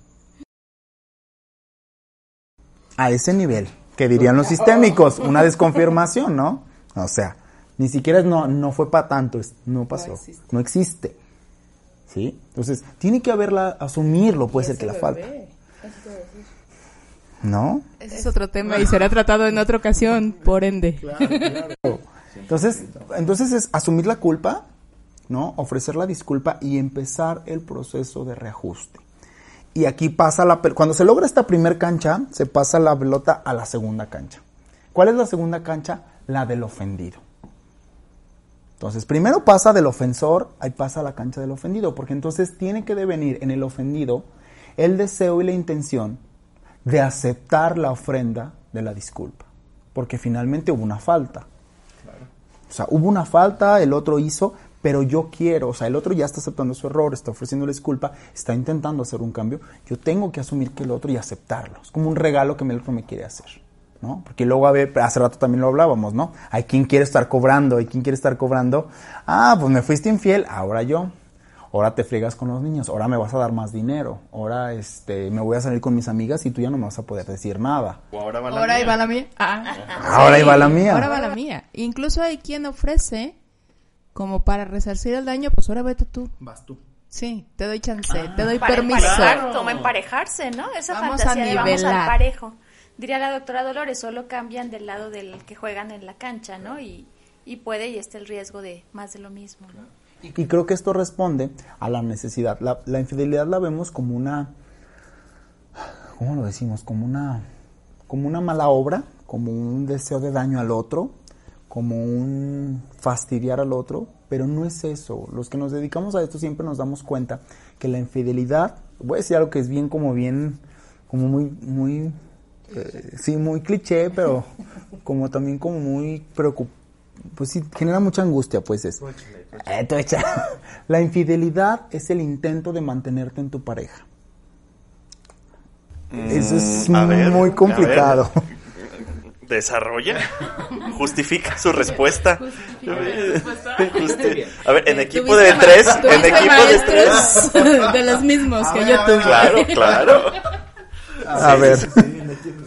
A ese nivel, que dirían los sistémicos, una desconfirmación, ¿no? O sea, ni siquiera es no, no fue para tanto, es- no pasó, no existe. ¿Sí? Entonces, tiene que haberla, asumirlo, puede ser que la falta. ¿No? Ese es otro tema y será tratado en otra ocasión, por ende. Entonces, entonces es asumir la culpa, ¿no? Ofrecer la disculpa y empezar el proceso de reajuste. Y aquí pasa la cuando se logra esta primer cancha, se pasa la pelota a la segunda cancha. ¿Cuál es la segunda cancha? La del ofendido. Entonces, primero pasa del ofensor, ahí pasa a la cancha del ofendido, porque entonces tiene que devenir en el ofendido el deseo y la intención de aceptar la ofrenda de la disculpa, porque finalmente hubo una falta. O sea, hubo una falta, el otro hizo, pero yo quiero, o sea, el otro ya está aceptando su error, está ofreciendo disculpa, está intentando hacer un cambio, yo tengo que asumir que el otro y aceptarlo. Es como un regalo que el otro me quiere hacer, ¿no? Porque luego, a ver, hace rato también lo hablábamos, ¿no? Hay quien quiere estar cobrando, hay quien quiere estar cobrando, ah, pues me fuiste infiel, ahora yo. Ahora te friegas con los niños, ahora me vas a dar más dinero, ahora este, me voy a salir con mis amigas y tú ya no me vas a poder decir nada. O ahora va la Ahora mía. ahí va la mía. Ah. Ahora ahí va la mía. Ahora va la mía. Incluso hay quien ofrece, como para resarcir el daño, pues ahora vete tú. Vas tú. Sí, te doy chance, te doy Para permiso. emparejar, como emparejarse, ¿no? Esa Vamos fantasía a de vamos al parejo. Diría la doctora Dolores, solo cambian del lado del que juegan en la cancha, ¿no? Y, y puede y está el riesgo de más de lo mismo, ¿no? Y creo que esto responde a la necesidad. La, la infidelidad la vemos como una, ¿cómo lo decimos? Como una, como una mala obra, como un deseo de daño al otro, como un fastidiar al otro, pero no es eso. Los que nos dedicamos a esto siempre nos damos cuenta que la infidelidad, voy a decir algo que es bien como bien, como muy, muy, eh, sí, muy cliché, pero como también como muy preocupante pues sí, genera mucha angustia, pues es. Eh. La infidelidad es el intento de mantenerte en tu pareja. Eso es Mm, a ver, muy complicado. Desarrolla. Justifica su respuesta. Justi- A ver, en equipo de tres. En equipo de tres. de los mismos que yo tuve. Claro, claro. A ver,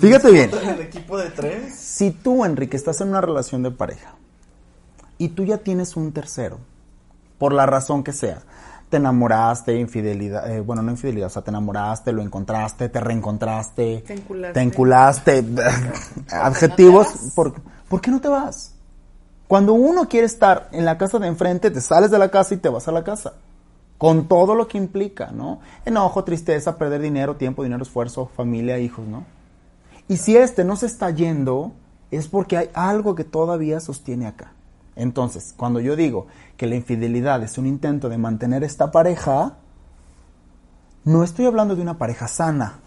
fíjate bien. En equipo de tres. Si tú, Enrique, estás en una relación de pareja y tú ya tienes un tercero, por la razón que sea, te enamoraste, infidelidad, eh, bueno, no infidelidad, o sea, te enamoraste, lo encontraste, te reencontraste, Te enculaste. te enculaste, adjetivos, ¿por, ¿por qué no te vas? Cuando uno quiere estar en la casa de enfrente, te sales de la casa y te vas a la casa. Con todo lo que implica, ¿no? Enojo, tristeza, perder dinero, tiempo, dinero, esfuerzo, familia, hijos, ¿no? Y si este no se está yendo, es porque hay algo que todavía sostiene acá. Entonces, cuando yo digo que la infidelidad es un intento de mantener esta pareja, no estoy hablando de una pareja sana.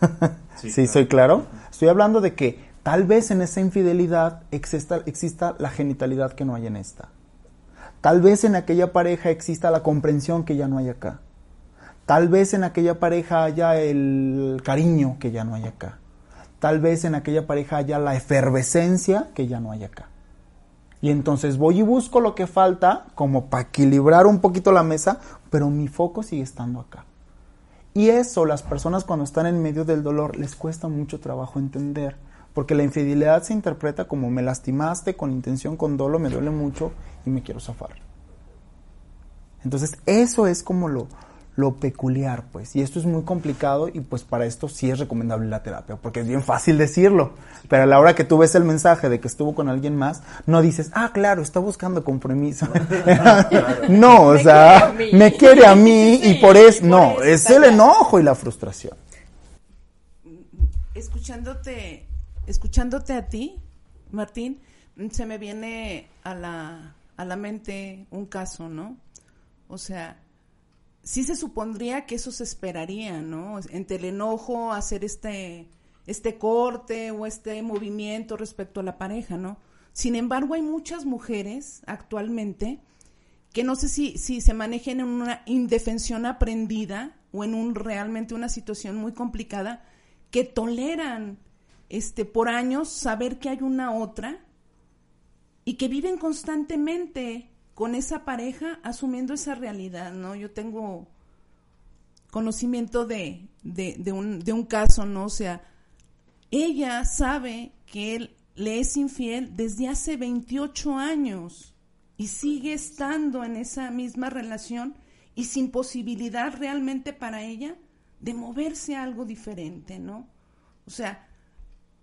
Sí, soy claro. Estoy hablando de que tal vez en esa infidelidad exista, exista la genitalidad que no hay en esta. Tal vez en aquella pareja exista la comprensión que ya no hay acá. Tal vez en aquella pareja haya el cariño que ya no hay acá. Tal vez en aquella pareja haya la efervescencia que ya no hay acá. Y entonces voy y busco lo que falta como para equilibrar un poquito la mesa, pero mi foco sigue estando acá. Y eso las personas cuando están en medio del dolor les cuesta mucho trabajo entender, porque la infidelidad se interpreta como me lastimaste con intención, con dolo, me duele mucho y me quiero zafar. Entonces eso es como lo, lo peculiar, pues, y esto es muy complicado y pues para esto sí es recomendable la terapia, porque es bien fácil decirlo, pero a la hora que tú ves el mensaje de que estuvo con alguien más, no dices, ah, claro, está buscando compromiso. no, o sea, me quiere a mí y por eso, no, es el enojo y la frustración. escuchándote, escuchándote a ti, Martín, se me viene a la, a la mente un caso, ¿no? O sea, sí se supondría que eso se esperaría, ¿no? Entre el enojo, hacer este, este corte o este movimiento respecto a la pareja, ¿no? Sin embargo, hay muchas mujeres actualmente que no sé si, si se manejen en una indefensión aprendida o en un realmente una situación muy complicada que toleran este por años saber que hay una otra y que viven constantemente con esa pareja asumiendo esa realidad, ¿no? Yo tengo conocimiento de, de, un, de un caso, ¿no? O sea, ella sabe que él le es infiel desde hace 28 años y sigue estando en esa misma relación y sin posibilidad realmente para ella de moverse a algo diferente, ¿no? O sea,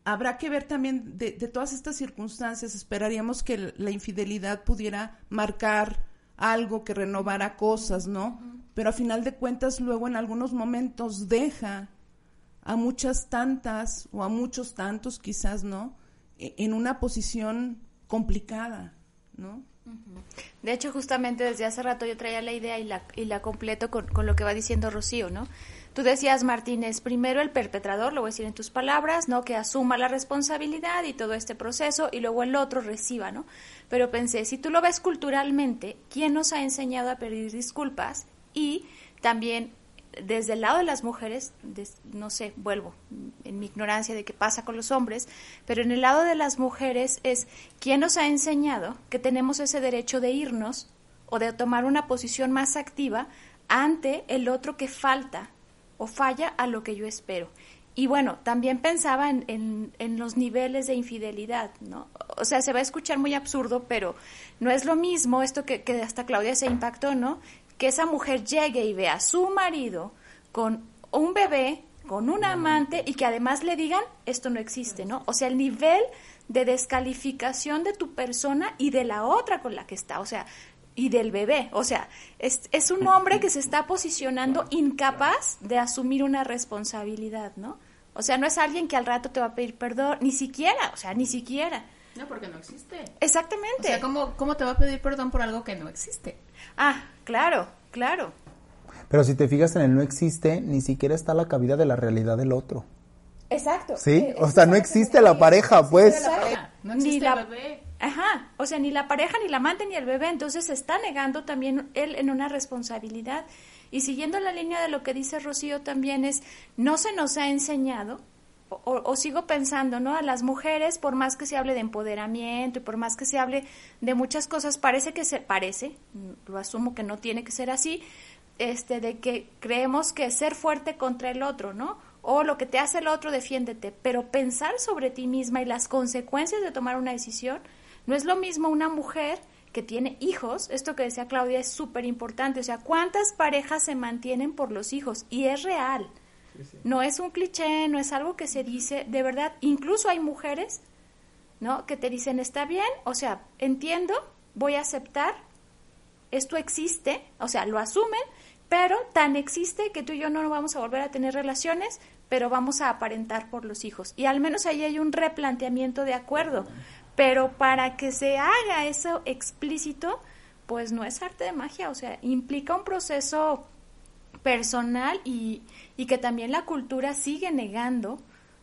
habrá que ver también de, de todas estas circunstancias, esperaríamos que la infidelidad pudiera marcar algo que renovara cosas, ¿no? Pero a final de cuentas luego en algunos momentos deja a muchas tantas o a muchos tantos quizás, ¿no? e- en una posición complicada, ¿no? De hecho, justamente desde hace rato yo traía la idea y la, y la completo con, con lo que va diciendo Rocío, ¿no? Tú decías, Martínez, primero el perpetrador, lo voy a decir en tus palabras, ¿no? Que asuma la responsabilidad y todo este proceso y luego el otro reciba, ¿no? Pero pensé, si tú lo ves culturalmente, ¿quién nos ha enseñado a pedir disculpas? Y también desde el lado de las mujeres, no sé, vuelvo en mi ignorancia de qué pasa con los hombres, pero en el lado de las mujeres es quién nos ha enseñado que tenemos ese derecho de irnos o de tomar una posición más activa ante el otro que falta o falla a lo que yo espero. Y bueno, también pensaba en, en, en los niveles de infidelidad, ¿no? O sea, se va a escuchar muy absurdo, pero no es lo mismo esto que, que hasta Claudia se impactó, ¿no? Que esa mujer llegue y vea a su marido con un bebé, con un amante y que además le digan, esto no existe, ¿no? O sea, el nivel de descalificación de tu persona y de la otra con la que está, o sea, y del bebé, o sea, es, es un hombre que se está posicionando incapaz de asumir una responsabilidad, ¿no? O sea, no es alguien que al rato te va a pedir perdón, ni siquiera, o sea, ni siquiera. No, porque no existe. Exactamente. O sea, ¿cómo, ¿cómo te va a pedir perdón por algo que no existe? Ah, claro, claro. Pero si te fijas en el no existe, ni siquiera está la cabida de la realidad del otro. Exacto. ¿Sí? Eh, O sea, no existe la pareja, pues. No Ni existe la- el bebé. Ajá, o sea, ni la pareja, ni la amante, ni el bebé, entonces se está negando también él en una responsabilidad. Y siguiendo la línea de lo que dice Rocío también es, no se nos ha enseñado, o, o- o sigo pensando, ¿no? A las mujeres, por más que se hable de empoderamiento y por más que se hable de muchas cosas, parece que se, parece, lo asumo que no tiene que ser así, este, de que creemos que ser fuerte contra el otro, ¿no? O lo que te hace el otro, defiéndete. Pero pensar sobre ti misma y las consecuencias de tomar una decisión, no es lo mismo una mujer que tiene hijos, esto que decía Claudia es súper importante, o sea, ¿cuántas parejas se mantienen por los hijos? Y es real, no es un cliché, no es algo que se dice, de verdad, incluso hay mujeres, ¿no? Que te dicen, está bien, o sea, entiendo, voy a aceptar, esto existe, o sea, lo asumen, pero tan existe que tú y yo no vamos a volver a tener relaciones, pero vamos a aparentar por los hijos. Y al menos ahí hay un replanteamiento de acuerdo. Pero para que se haga eso explícito, pues no es arte de magia, o sea, implica un proceso personal y, y que también la cultura sigue negando.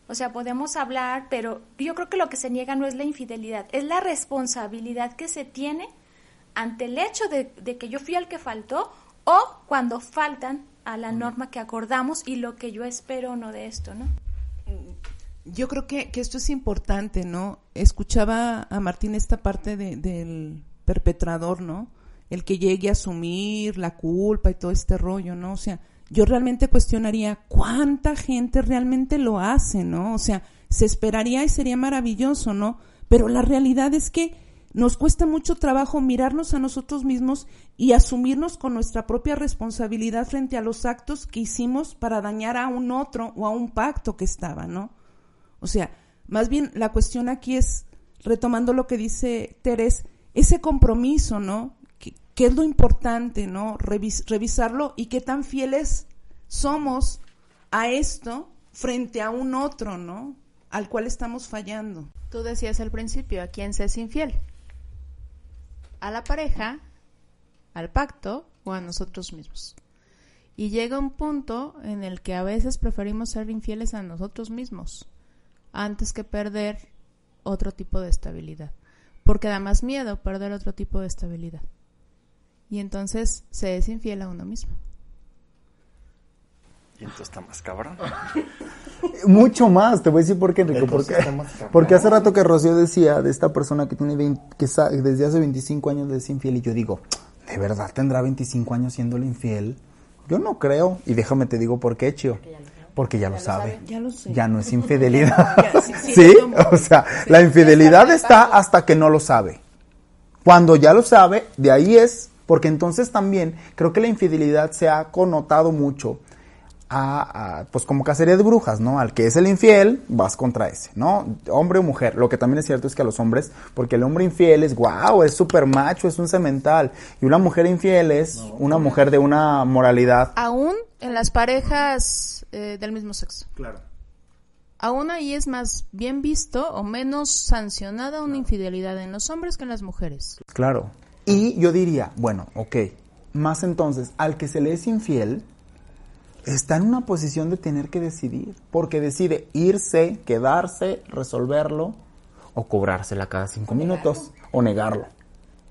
O sea, podemos hablar, pero yo creo que lo que se niega no es la infidelidad, es la responsabilidad que se tiene ante el hecho de, de que yo fui el que faltó o cuando faltan a la norma que acordamos y lo que yo espero o no de esto, ¿no? Yo creo que, que esto es importante, ¿no? Escuchaba a Martín esta parte de- del perpetrador, ¿no? El que llegue a asumir la culpa y todo este rollo, ¿no? O sea, yo realmente cuestionaría cuánta gente realmente lo hace, ¿no? O sea, se esperaría y sería maravilloso, ¿no? Pero la realidad es que nos cuesta mucho trabajo mirarnos a nosotros mismos y asumirnos con nuestra propia responsabilidad frente a los actos que hicimos para dañar a un otro o a un pacto que estaba, ¿no? O sea, más bien la cuestión aquí es, retomando lo que dice Teres, ese compromiso, ¿no? ¿Qué, es lo importante, ¿no? Revis- revisarlo y qué tan fieles somos a esto frente a un otro, ¿no? Al cual estamos fallando. Tú decías al principio, ¿a quién se es infiel? ¿A la pareja, al pacto o a nosotros mismos? Y llega un punto en el que a veces preferimos ser infieles a nosotros mismos antes que perder otro tipo de estabilidad. Porque da más miedo perder otro tipo de estabilidad. Y entonces se es infiel a uno mismo. Y entonces está más cabrón. Mucho más, te voy a decir por qué, Enrico. Porque, porque hace rato que Rocío decía de esta persona que tiene 20 que sa- desde hace 25 años es infiel y yo digo, ¿de verdad tendrá 25 años siéndole infiel? Yo no creo. Y déjame te digo por qué, Chio. Porque ya, lo sabe. Ya lo sé. Ya no es infidelidad. Ya, sí, sí, ¿Sí? O sea, la infidelidad está hasta que no lo sabe. Cuando ya lo sabe, de ahí es, porque entonces también creo que la infidelidad se ha connotado mucho a, a, pues como cacería de brujas, ¿no? Al que es el infiel, vas contra ese, ¿no? Hombre o mujer. Lo que también es cierto es que a los hombres, porque el hombre infiel es guau, es súper macho, es un cemental. Y una mujer infiel es una mujer de una moralidad. Aún en las parejas eh, del mismo sexo. Claro. aún ahí es más bien visto o menos sancionada una infidelidad en los hombres que en las mujeres. Claro. Y yo diría, bueno, ok, más entonces, al que se le es infiel, está en una posición de tener que decidir, porque decide irse, quedarse, resolverlo o cobrársela cada cinco minutos o negarlo.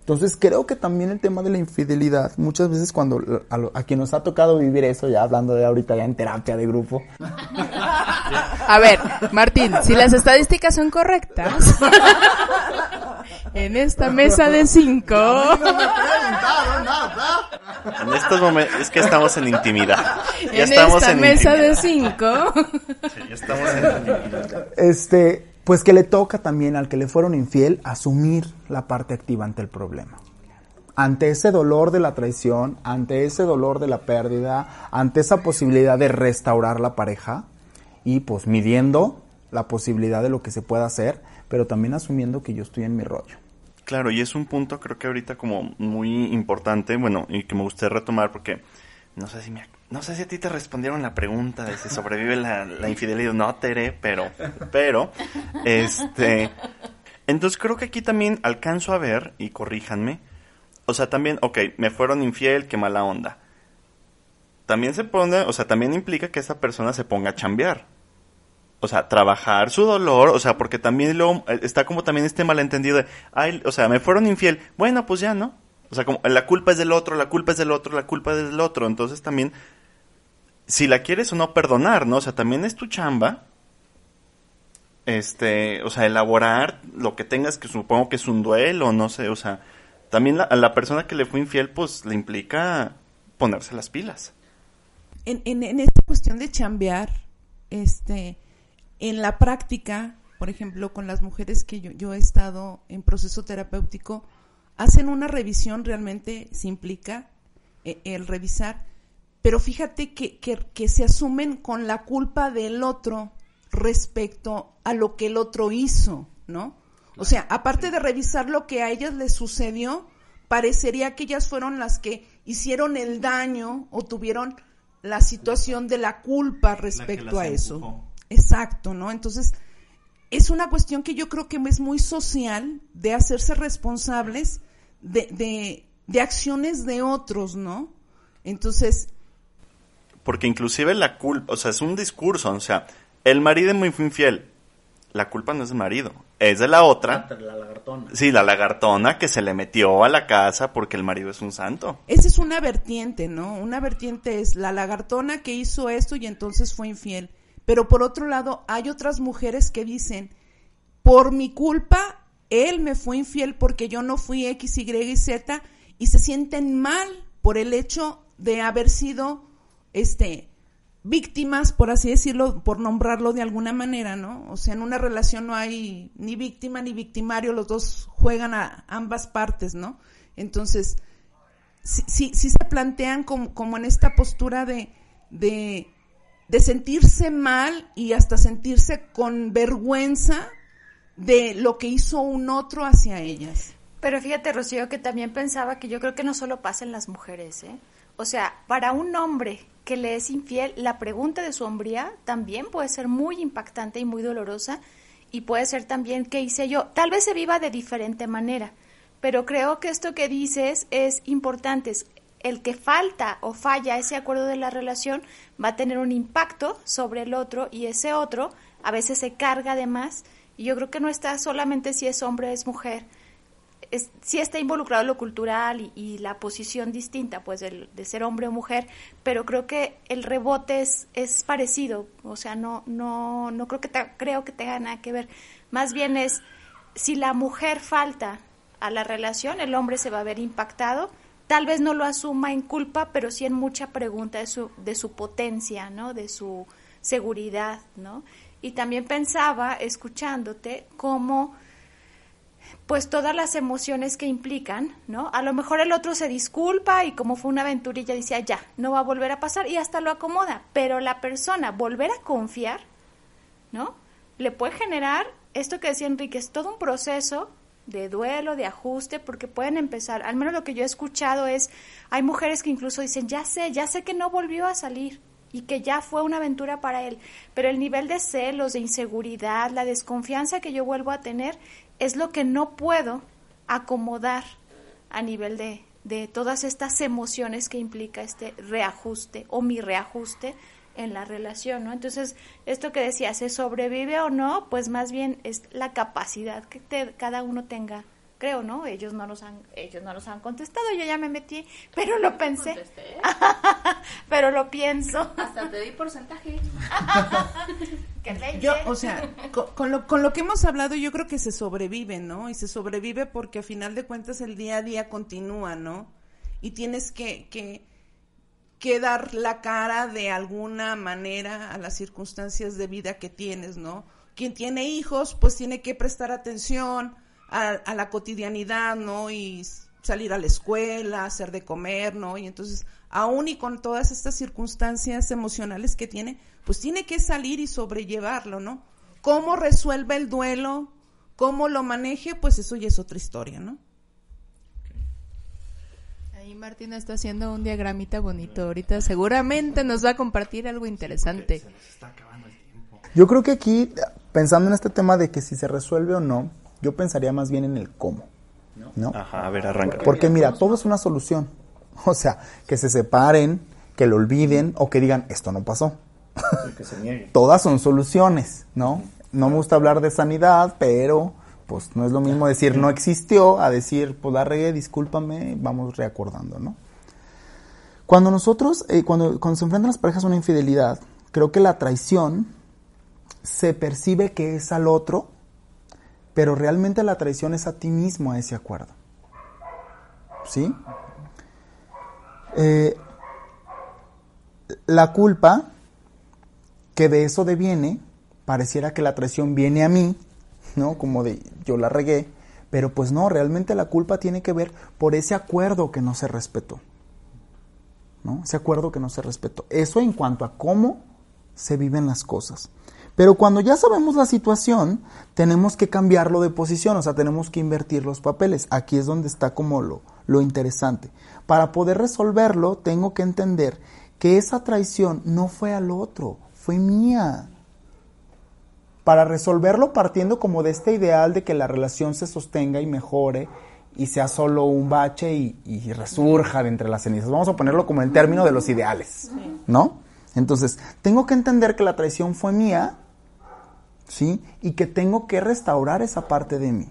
Entonces creo que también el tema de la infidelidad, muchas veces cuando a, lo- a quien nos ha tocado vivir eso, ya hablando de ahorita ya en terapia de grupo, A ver, Martín, si las estadísticas son correctas, en esta mesa de cinco, En estos momentos, es que estamos en intimidad. Ya en estamos esta en mesa de cinco, Sí, ya estamos en intimidad. este, pues que le toca también al que le fueron infiel asumir la parte activa ante el problema. Ante ese dolor de la traición, ante ese dolor de la pérdida, ante esa posibilidad de restaurar la pareja y pues midiendo la posibilidad de lo que se pueda hacer, pero también asumiendo que yo estoy en mi rollo. Claro, y es un punto creo que ahorita como muy importante, bueno, y que me gustaría retomar porque no sé si me, no sé si a ti te respondieron la pregunta de si sobrevive la, infidelidad, no Tere, pero, pero, este, entonces creo que aquí también alcanzo a ver, y corríjanme, o sea, también, ok, me fueron infiel, qué mala onda. También se pone, o sea, también implica que esa persona se ponga a chambear. O sea, trabajar su dolor, o sea, porque también luego eh, está como también este malentendido de, ay, o sea, me fueron infiel, bueno, pues ya, ¿no? O sea, como la culpa es del otro, la culpa es del otro, la culpa es del otro. Entonces también, si la quieres o no perdonar, ¿no? O sea, también es tu chamba, este, o sea, elaborar lo que tengas, que supongo que es un duelo, no sé, o sea, también la- a la persona que le fue infiel, pues le implica ponerse las pilas. en, en, en esta cuestión de chambear, este, en la práctica, por ejemplo, con las mujeres que yo, yo he estado en proceso terapéutico, hacen una revisión, realmente se implica eh, el revisar, pero fíjate que, que, que se asumen con la culpa del otro respecto a lo que el otro hizo, ¿no? O sea, aparte de revisar lo que a ellas les sucedió, parecería que ellas fueron las que hicieron el daño o tuvieron la situación de la culpa respecto a eso. empujó. Exacto, ¿no? Entonces, es una cuestión que yo creo que es muy social de hacerse responsables de, de, de acciones de otros, ¿no? Entonces, Porque inclusive la culpa, o sea, es un discurso, o sea, el marido es muy infiel. La culpa no es del marido, es de la otra. La lagartona. Sí, la lagartona que se le metió a la casa porque el marido es un santo. esa es una vertiente, ¿no? Una vertiente es la lagartona que hizo esto y entonces fue infiel. Pero por otro lado, hay otras mujeres que dicen, por mi culpa, él me fue infiel porque yo no fui X, Y y Z y se sienten mal por el hecho de haber sido, este, víctimas, por así decirlo, por nombrarlo de alguna manera, ¿no? O sea, en una relación no hay ni víctima ni victimario, los dos juegan a ambas partes, ¿no? Entonces, sí, se plantean como, como en esta postura de, de sentirse mal y hasta sentirse con vergüenza de lo que hizo un otro hacia ellas. Pero fíjate, Rocío, que también pensaba que yo creo que no solo pasa en las mujeres, ¿eh? O sea, para un hombre que le es infiel, la pregunta de su hombría también puede ser muy impactante y muy dolorosa y puede ser también qué hice yo. Tal vez se viva de diferente manera, pero creo que esto que dices es importante. El que falta o falla ese acuerdo de la relación va a tener un impacto sobre el otro y ese otro a veces se carga de más. Y yo creo que no está solamente si es hombre o es mujer, es, sí está involucrado lo cultural y, la posición distinta, pues, del- de, ser hombre o mujer, pero creo que el rebote es, es parecido, o sea, no, no, no creo que creo que tenga nada que ver. Más bien es, si la mujer falta a la relación, el hombre se va a ver impactado, tal vez no lo asuma en culpa, pero sí en mucha pregunta de su, de su potencia, ¿no? De su seguridad, ¿no? Y también pensaba, escuchándote, cómo pues todas las emociones que implican, ¿no? A lo mejor el otro se disculpa y como fue una aventurilla dice, "Ah, ya, no va a volver a pasar y hasta lo acomoda, pero la persona volver a confiar, ¿no? Le puede generar esto que decía Enrique, es todo un proceso de duelo, de ajuste, porque pueden empezar, al menos lo que yo he escuchado es, hay mujeres que incluso dicen, ya sé, ya sé que no volvió a salir, y que ya fue una aventura para él. Pero el nivel de celos, de inseguridad, la desconfianza que yo vuelvo a tener es lo que no puedo acomodar a nivel de, de todas estas emociones que implica este reajuste o mi reajuste en la relación, ¿no? Entonces, esto que decía, ¿se sobrevive o no? Pues más bien es la capacidad que cada uno tenga creo, ¿no? Ellos no nos han, ellos no nos han contestado, yo ya me metí, pero lo pensé. pero lo pienso. Hasta te di porcentaje. yo, o sea, con, lo, con lo que hemos hablado, yo creo que se sobrevive, ¿no? Y se sobrevive porque a final de cuentas el día a día continúa, ¿no? Y tienes que, que, que dar la cara de alguna manera a las circunstancias de vida que tienes, ¿no? Quien tiene hijos, pues tiene que prestar atención, a, la cotidianidad, ¿no? Y salir a la escuela, hacer de comer, ¿no? Y entonces, aún y con todas estas circunstancias emocionales que tiene, pues tiene que salir y sobrellevarlo, ¿no? ¿Cómo resuelve el duelo? ¿Cómo lo maneje? Pues eso ya es otra historia, ¿no? Ahí Martina está haciendo un diagramita bonito. Ahorita seguramente nos va a compartir algo interesante. Yo creo que aquí, pensando en este tema de que si se resuelve o no, yo pensaría más bien en el cómo. ¿no? Ajá, a ver, arranca. Porque mira, todo es una solución. O sea, que se separen, que lo olviden o que digan, esto no pasó. que se niegue. Todas son soluciones, ¿no? No me gusta hablar de sanidad, pero pues no es lo mismo decir no existió a decir, pues la regué, discúlpame, vamos reacordando, ¿no? Cuando nosotros, eh, cuando, cuando se enfrentan las parejas a una infidelidad, creo que la traición se percibe que es al otro pero realmente la traición es a ti mismo a ese acuerdo. ¿Sí? Eh, la culpa que de eso deviene, pareciera que la traición viene a mí, ¿no? Como de yo la regué, pero pues no, realmente la culpa tiene que ver por ese acuerdo que no se respetó. ¿No? Ese acuerdo que no se respetó. Eso en cuanto a cómo se viven las cosas. Pero cuando ya sabemos la situación, tenemos que cambiarlo de posición, o sea, tenemos que invertir los papeles. Aquí es donde está como lo, lo interesante. Para poder resolverlo, tengo que entender que esa traición no fue al otro, fue mía. Para resolverlo partiendo como de este ideal de que la relación se sostenga y mejore y sea solo un bache y, resurja de entre las cenizas. Vamos a ponerlo como en término de los ideales, ¿no? Entonces, tengo que entender que la traición fue mía ¿sí? Y que tengo que restaurar esa parte de mí.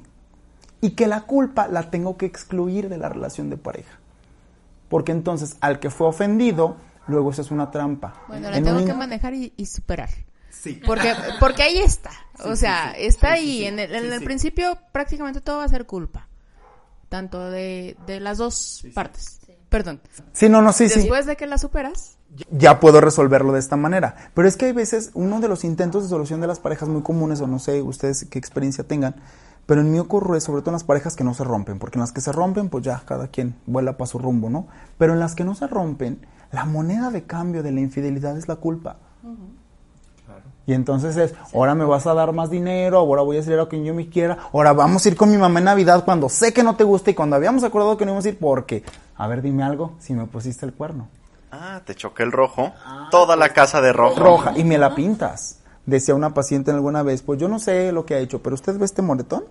Y que la culpa la tengo que excluir de la relación de pareja. Porque entonces al que fue ofendido, luego eso es una trampa. Bueno, la tengo que manejar y, superar. Sí. Porque, porque ahí está. o sea, está ahí. En el, en el principio prácticamente todo va a ser culpa. Tanto de, de las dos partes. Perdón. Sí, no, no, sí, sí. Después de que la superas, ya puedo resolverlo de esta manera. Pero es que hay veces, uno de los intentos de solución de las parejas muy comunes, o no sé ustedes qué experiencia tengan, pero en mí ocurre sobre todo en las parejas que no se rompen, porque en las que se rompen, pues ya cada quien vuela para su rumbo, ¿no? Pero en las que no se rompen, la moneda de cambio de la infidelidad es la culpa. Y entonces es, ahora me vas a dar más dinero, ahora voy a hacer lo que yo me quiera, ahora vamos a ir con mi mamá en Navidad cuando sé que no te gusta y cuando habíamos acordado que no íbamos a ir porque, a ver, dime algo, si me pusiste el cuerno. Ah, te choqué el rojo. Ah, Toda la pues, casa de rojo. Roja. Y me la pintas. Decía una paciente alguna vez, pues yo no sé lo que ha hecho, pero usted ve este moretón,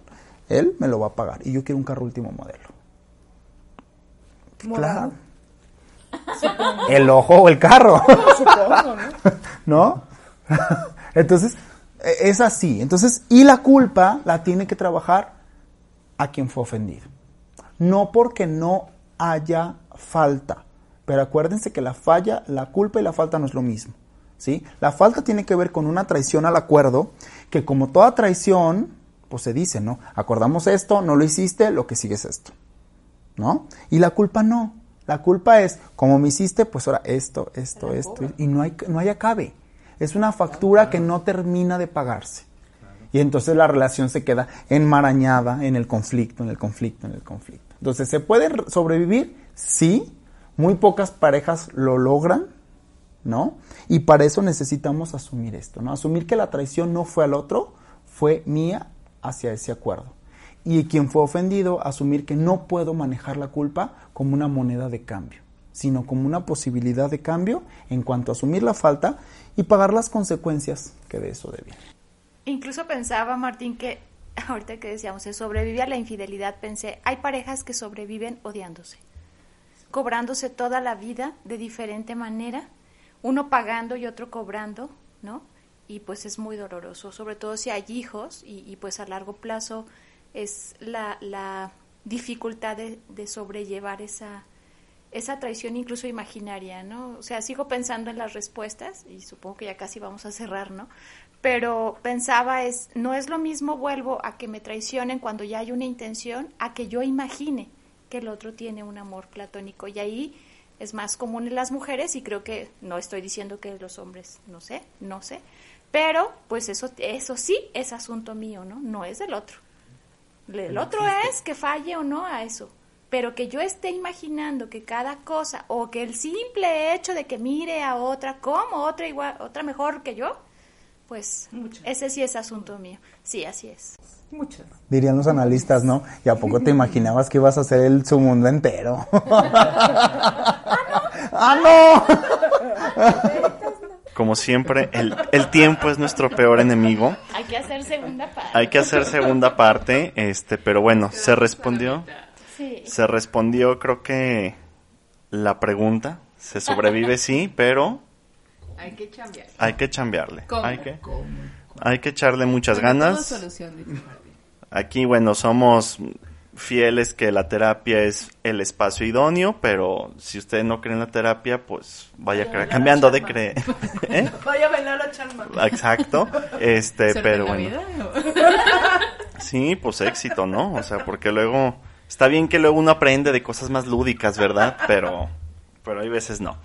él me lo va a pagar. Y yo quiero un carro último modelo. Claro. El ojo o el carro. ¿no? Entonces, e, es así. Entonces, y la culpa la tiene que trabajar a quien fue ofendido. No porque no haya falta, pero acuérdense que la falla, la culpa y la falta no es lo mismo. ¿sí? La falta tiene que ver con una traición al acuerdo, que como toda traición, pues se dice, ¿no? Acordamos esto, no lo hiciste, lo que sigue es esto. ¿No? Y la culpa no. La culpa es, como me hiciste, pues ahora esto, esto, esto, y no hay, no hay acabe. Es una factura que no termina de pagarse. Y entonces la relación se queda enmarañada en el conflicto, en el conflicto, en el conflicto. Entonces, ¿se puede sobrevivir? Sí, muy pocas parejas lo logran, ¿no? Y para eso necesitamos asumir esto, ¿no? Asumir que la traición no fue al otro, fue mía hacia ese acuerdo. Y quien fue ofendido, asumir que no puedo manejar la culpa como una moneda de cambio, sino como una posibilidad de cambio en cuanto a asumir la falta y pagar las consecuencias que de eso devienen. Incluso pensaba, Martín, que ahorita que decíamos, se sobrevive a la infidelidad, pensé, hay parejas que sobreviven odiándose, cobrándose toda la vida de diferente manera, uno pagando y otro cobrando, ¿no? Y pues es muy doloroso, sobre todo si hay hijos y, pues a largo plazo es la, dificultad de sobrellevar esa, esa traición incluso imaginaria, ¿no? O sea, sigo pensando en las respuestas y supongo que ya casi vamos a cerrar, ¿no? Pero pensaba es, no es lo mismo vuelvo a que me traicionen cuando ya hay una intención, a que yo imagine que el otro tiene un amor platónico y ahí es más común en las mujeres y creo que no estoy diciendo que los hombres, no sé, no sé, pero pues eso eso sí es asunto mío, ¿no? No es del otro. El otro es que falle o no a eso pero que yo esté imaginando que cada cosa o que el simple hecho de que mire a otra como otra igual otra mejor que yo pues ese sí es asunto mío sí así es Muchas. Dirían los analistas, ¿no? ¿Y a poco te imaginabas que ibas a hacer el su mundo entero? ¡Ah, no! Como siempre, el, el, tiempo es nuestro peor enemigo. Hay que hacer segunda parte. Hay que hacer segunda parte, este, pero bueno, se respondió. Se respondió, creo que la pregunta. Se sobrevive, sí, pero. Hay que chambearle. Hay que chambearle. Hay que, hay que echarle muchas ganas. Aquí, bueno, somos fieles que la terapia es el espacio idóneo, pero si usted no cree en la terapia, pues vaya, cambiando de creer. ¿Eh? Vaya a bailar la charma. Exacto. Este, pero bueno. Sí, pues éxito, ¿no? O sea, porque luego Está bien que luego uno aprende de cosas más lúdicas, ¿verdad? Pero, pero hay veces no.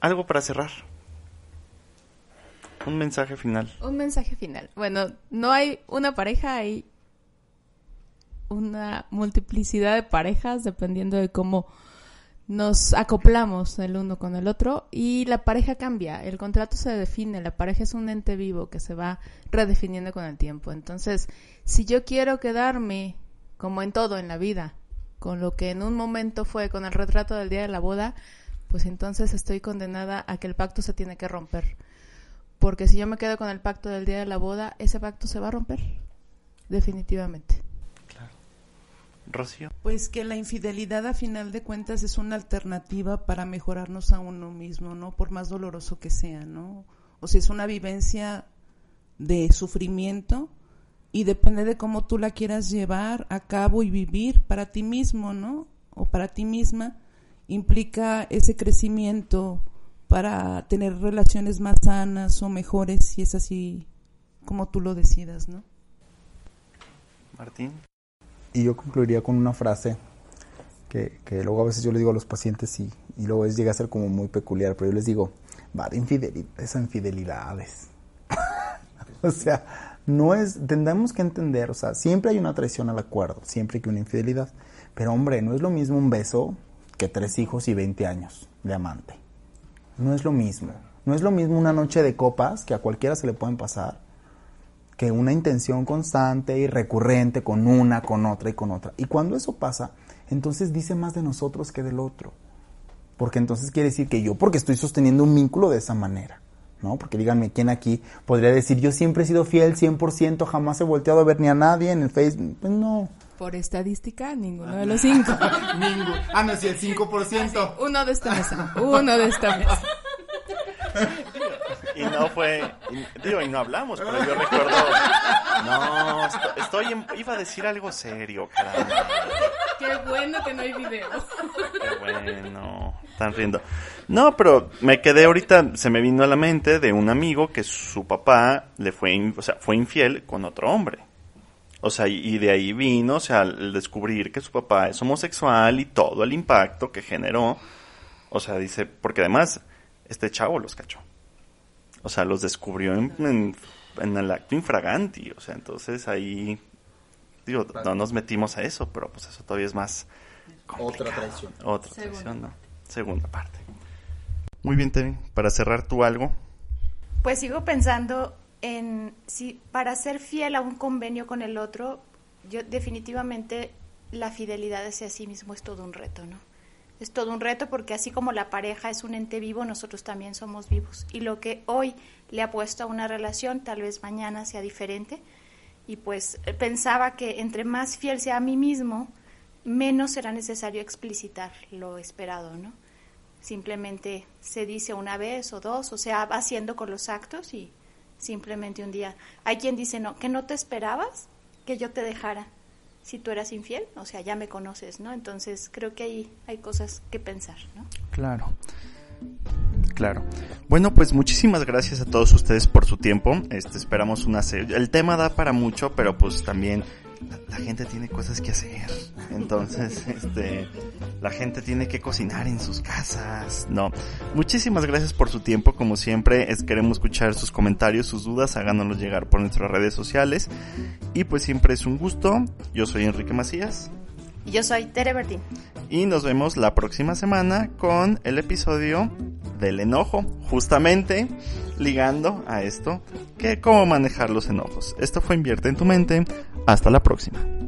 Algo para cerrar. Un mensaje final. Un mensaje final. Bueno, no hay una pareja, hay una multiplicidad de parejas dependiendo de cómo nos acoplamos el uno con el otro y la pareja cambia, el contrato se define, la pareja es un ente vivo que se va redefiniendo con el tiempo. Entonces, si yo quiero quedarme como en todo en la vida, con lo que en un momento fue con el retrato del día de la boda, pues entonces estoy condenada a que el pacto se tiene que romper. Porque si yo me quedo con el pacto del día de la boda, ese pacto se va a romper, definitivamente. Claro. Rocío. Pues que la infidelidad a final de cuentas es una alternativa para mejorarnos a uno mismo, ¿no? Por más doloroso que sea, ¿no? O sea, es una vivencia de sufrimiento, y depende de cómo tú la quieras llevar a cabo y vivir para ti mismo, ¿no? O para ti misma, implica ese crecimiento para tener relaciones más sanas o mejores, si es así como tú lo decidas, ¿no? Martín. Y yo concluiría con una frase que, que luego a veces yo le digo a los pacientes y, y luego es, llega a ser como muy peculiar, pero yo les digo, va de infidelidades a infidelidades. o sea, no es, tendremos que entender, o sea, siempre hay una traición al acuerdo, siempre hay una infidelidad. Pero hombre, no es lo mismo un beso que tres hijos y 20 años de amante. No es lo mismo. No es lo mismo una noche de copas que a cualquiera se le pueden pasar que una intención constante y recurrente con una, con otra y con otra. Y cuando eso pasa, entonces dice más de nosotros que del otro. Porque entonces quiere decir que yo, porque estoy sosteniendo un vínculo de esa manera. ¿No? Porque díganme quién aquí podría decir, yo siempre he sido fiel 100%, jamás he volteado a ver ni a nadie en el Facebook. Pues no. Por estadística, ninguno de los cinco. Ninguno. Ah, no, sí, el 5%. uno de esta mesa. Uno de esta mesa. Y no fue, digo, y no hablamos, pero yo recuerdo, no, estoy, iba a decir algo serio, caramba. Qué bueno que no hay video. Qué bueno, están riendo. No, pero me quedé ahorita, se me vino a la mente de un amigo que su papá le fue, o sea, fue infiel con otro hombre. O sea, y de ahí vino, o sea, el descubrir que su papá es homosexual y todo el impacto que generó. O sea, dice, porque además, este chavo los cachó. O sea, los descubrió en, en, el acto infraganti. O sea, entonces ahí, digo, no nos metimos a eso, pero pues eso todavía es más Otra traición. Otra traición, ¿no? Segunda parte. Muy bien, Temi, para cerrar tú algo. Pues sigo pensando en si para ser fiel a un convenio con el otro, yo definitivamente la fidelidad hacia sí mismo es todo un reto, ¿no? Es todo un reto porque así como la pareja es un ente vivo, nosotros también somos vivos. Y lo que hoy le ha puesto a una relación, tal vez mañana sea diferente. Y pues eh, pensaba que entre más fiel sea a mí mismo, menos será necesario explicitar lo esperado, ¿no? Simplemente se dice una vez o dos, o sea, va haciendo con los actos y simplemente un día. Hay quien dice, no, que no te esperabas que yo te dejara si tú eras infiel, o sea, ya me conoces, ¿no? Entonces creo que ahí hay cosas que pensar, ¿no? Claro. Claro. Bueno, pues muchísimas gracias a todos ustedes por su tiempo. Este, esperamos una serie. El tema da para mucho, pero pues también la, gente tiene cosas que hacer. Entonces, este, la gente tiene que cocinar en sus casas. No. Muchísimas gracias por su tiempo. Como siempre, es, queremos escuchar sus comentarios, sus dudas. Háganoslos llegar por nuestras redes sociales. Y pues siempre es un gusto. Yo soy Enrique Macías. Y yo soy Tere Bertín. Y nos vemos la próxima semana con el episodio del enojo, justamente ligando a esto, que cómo manejar los enojos. Esto fue Invierte en tu mente. Hasta la próxima.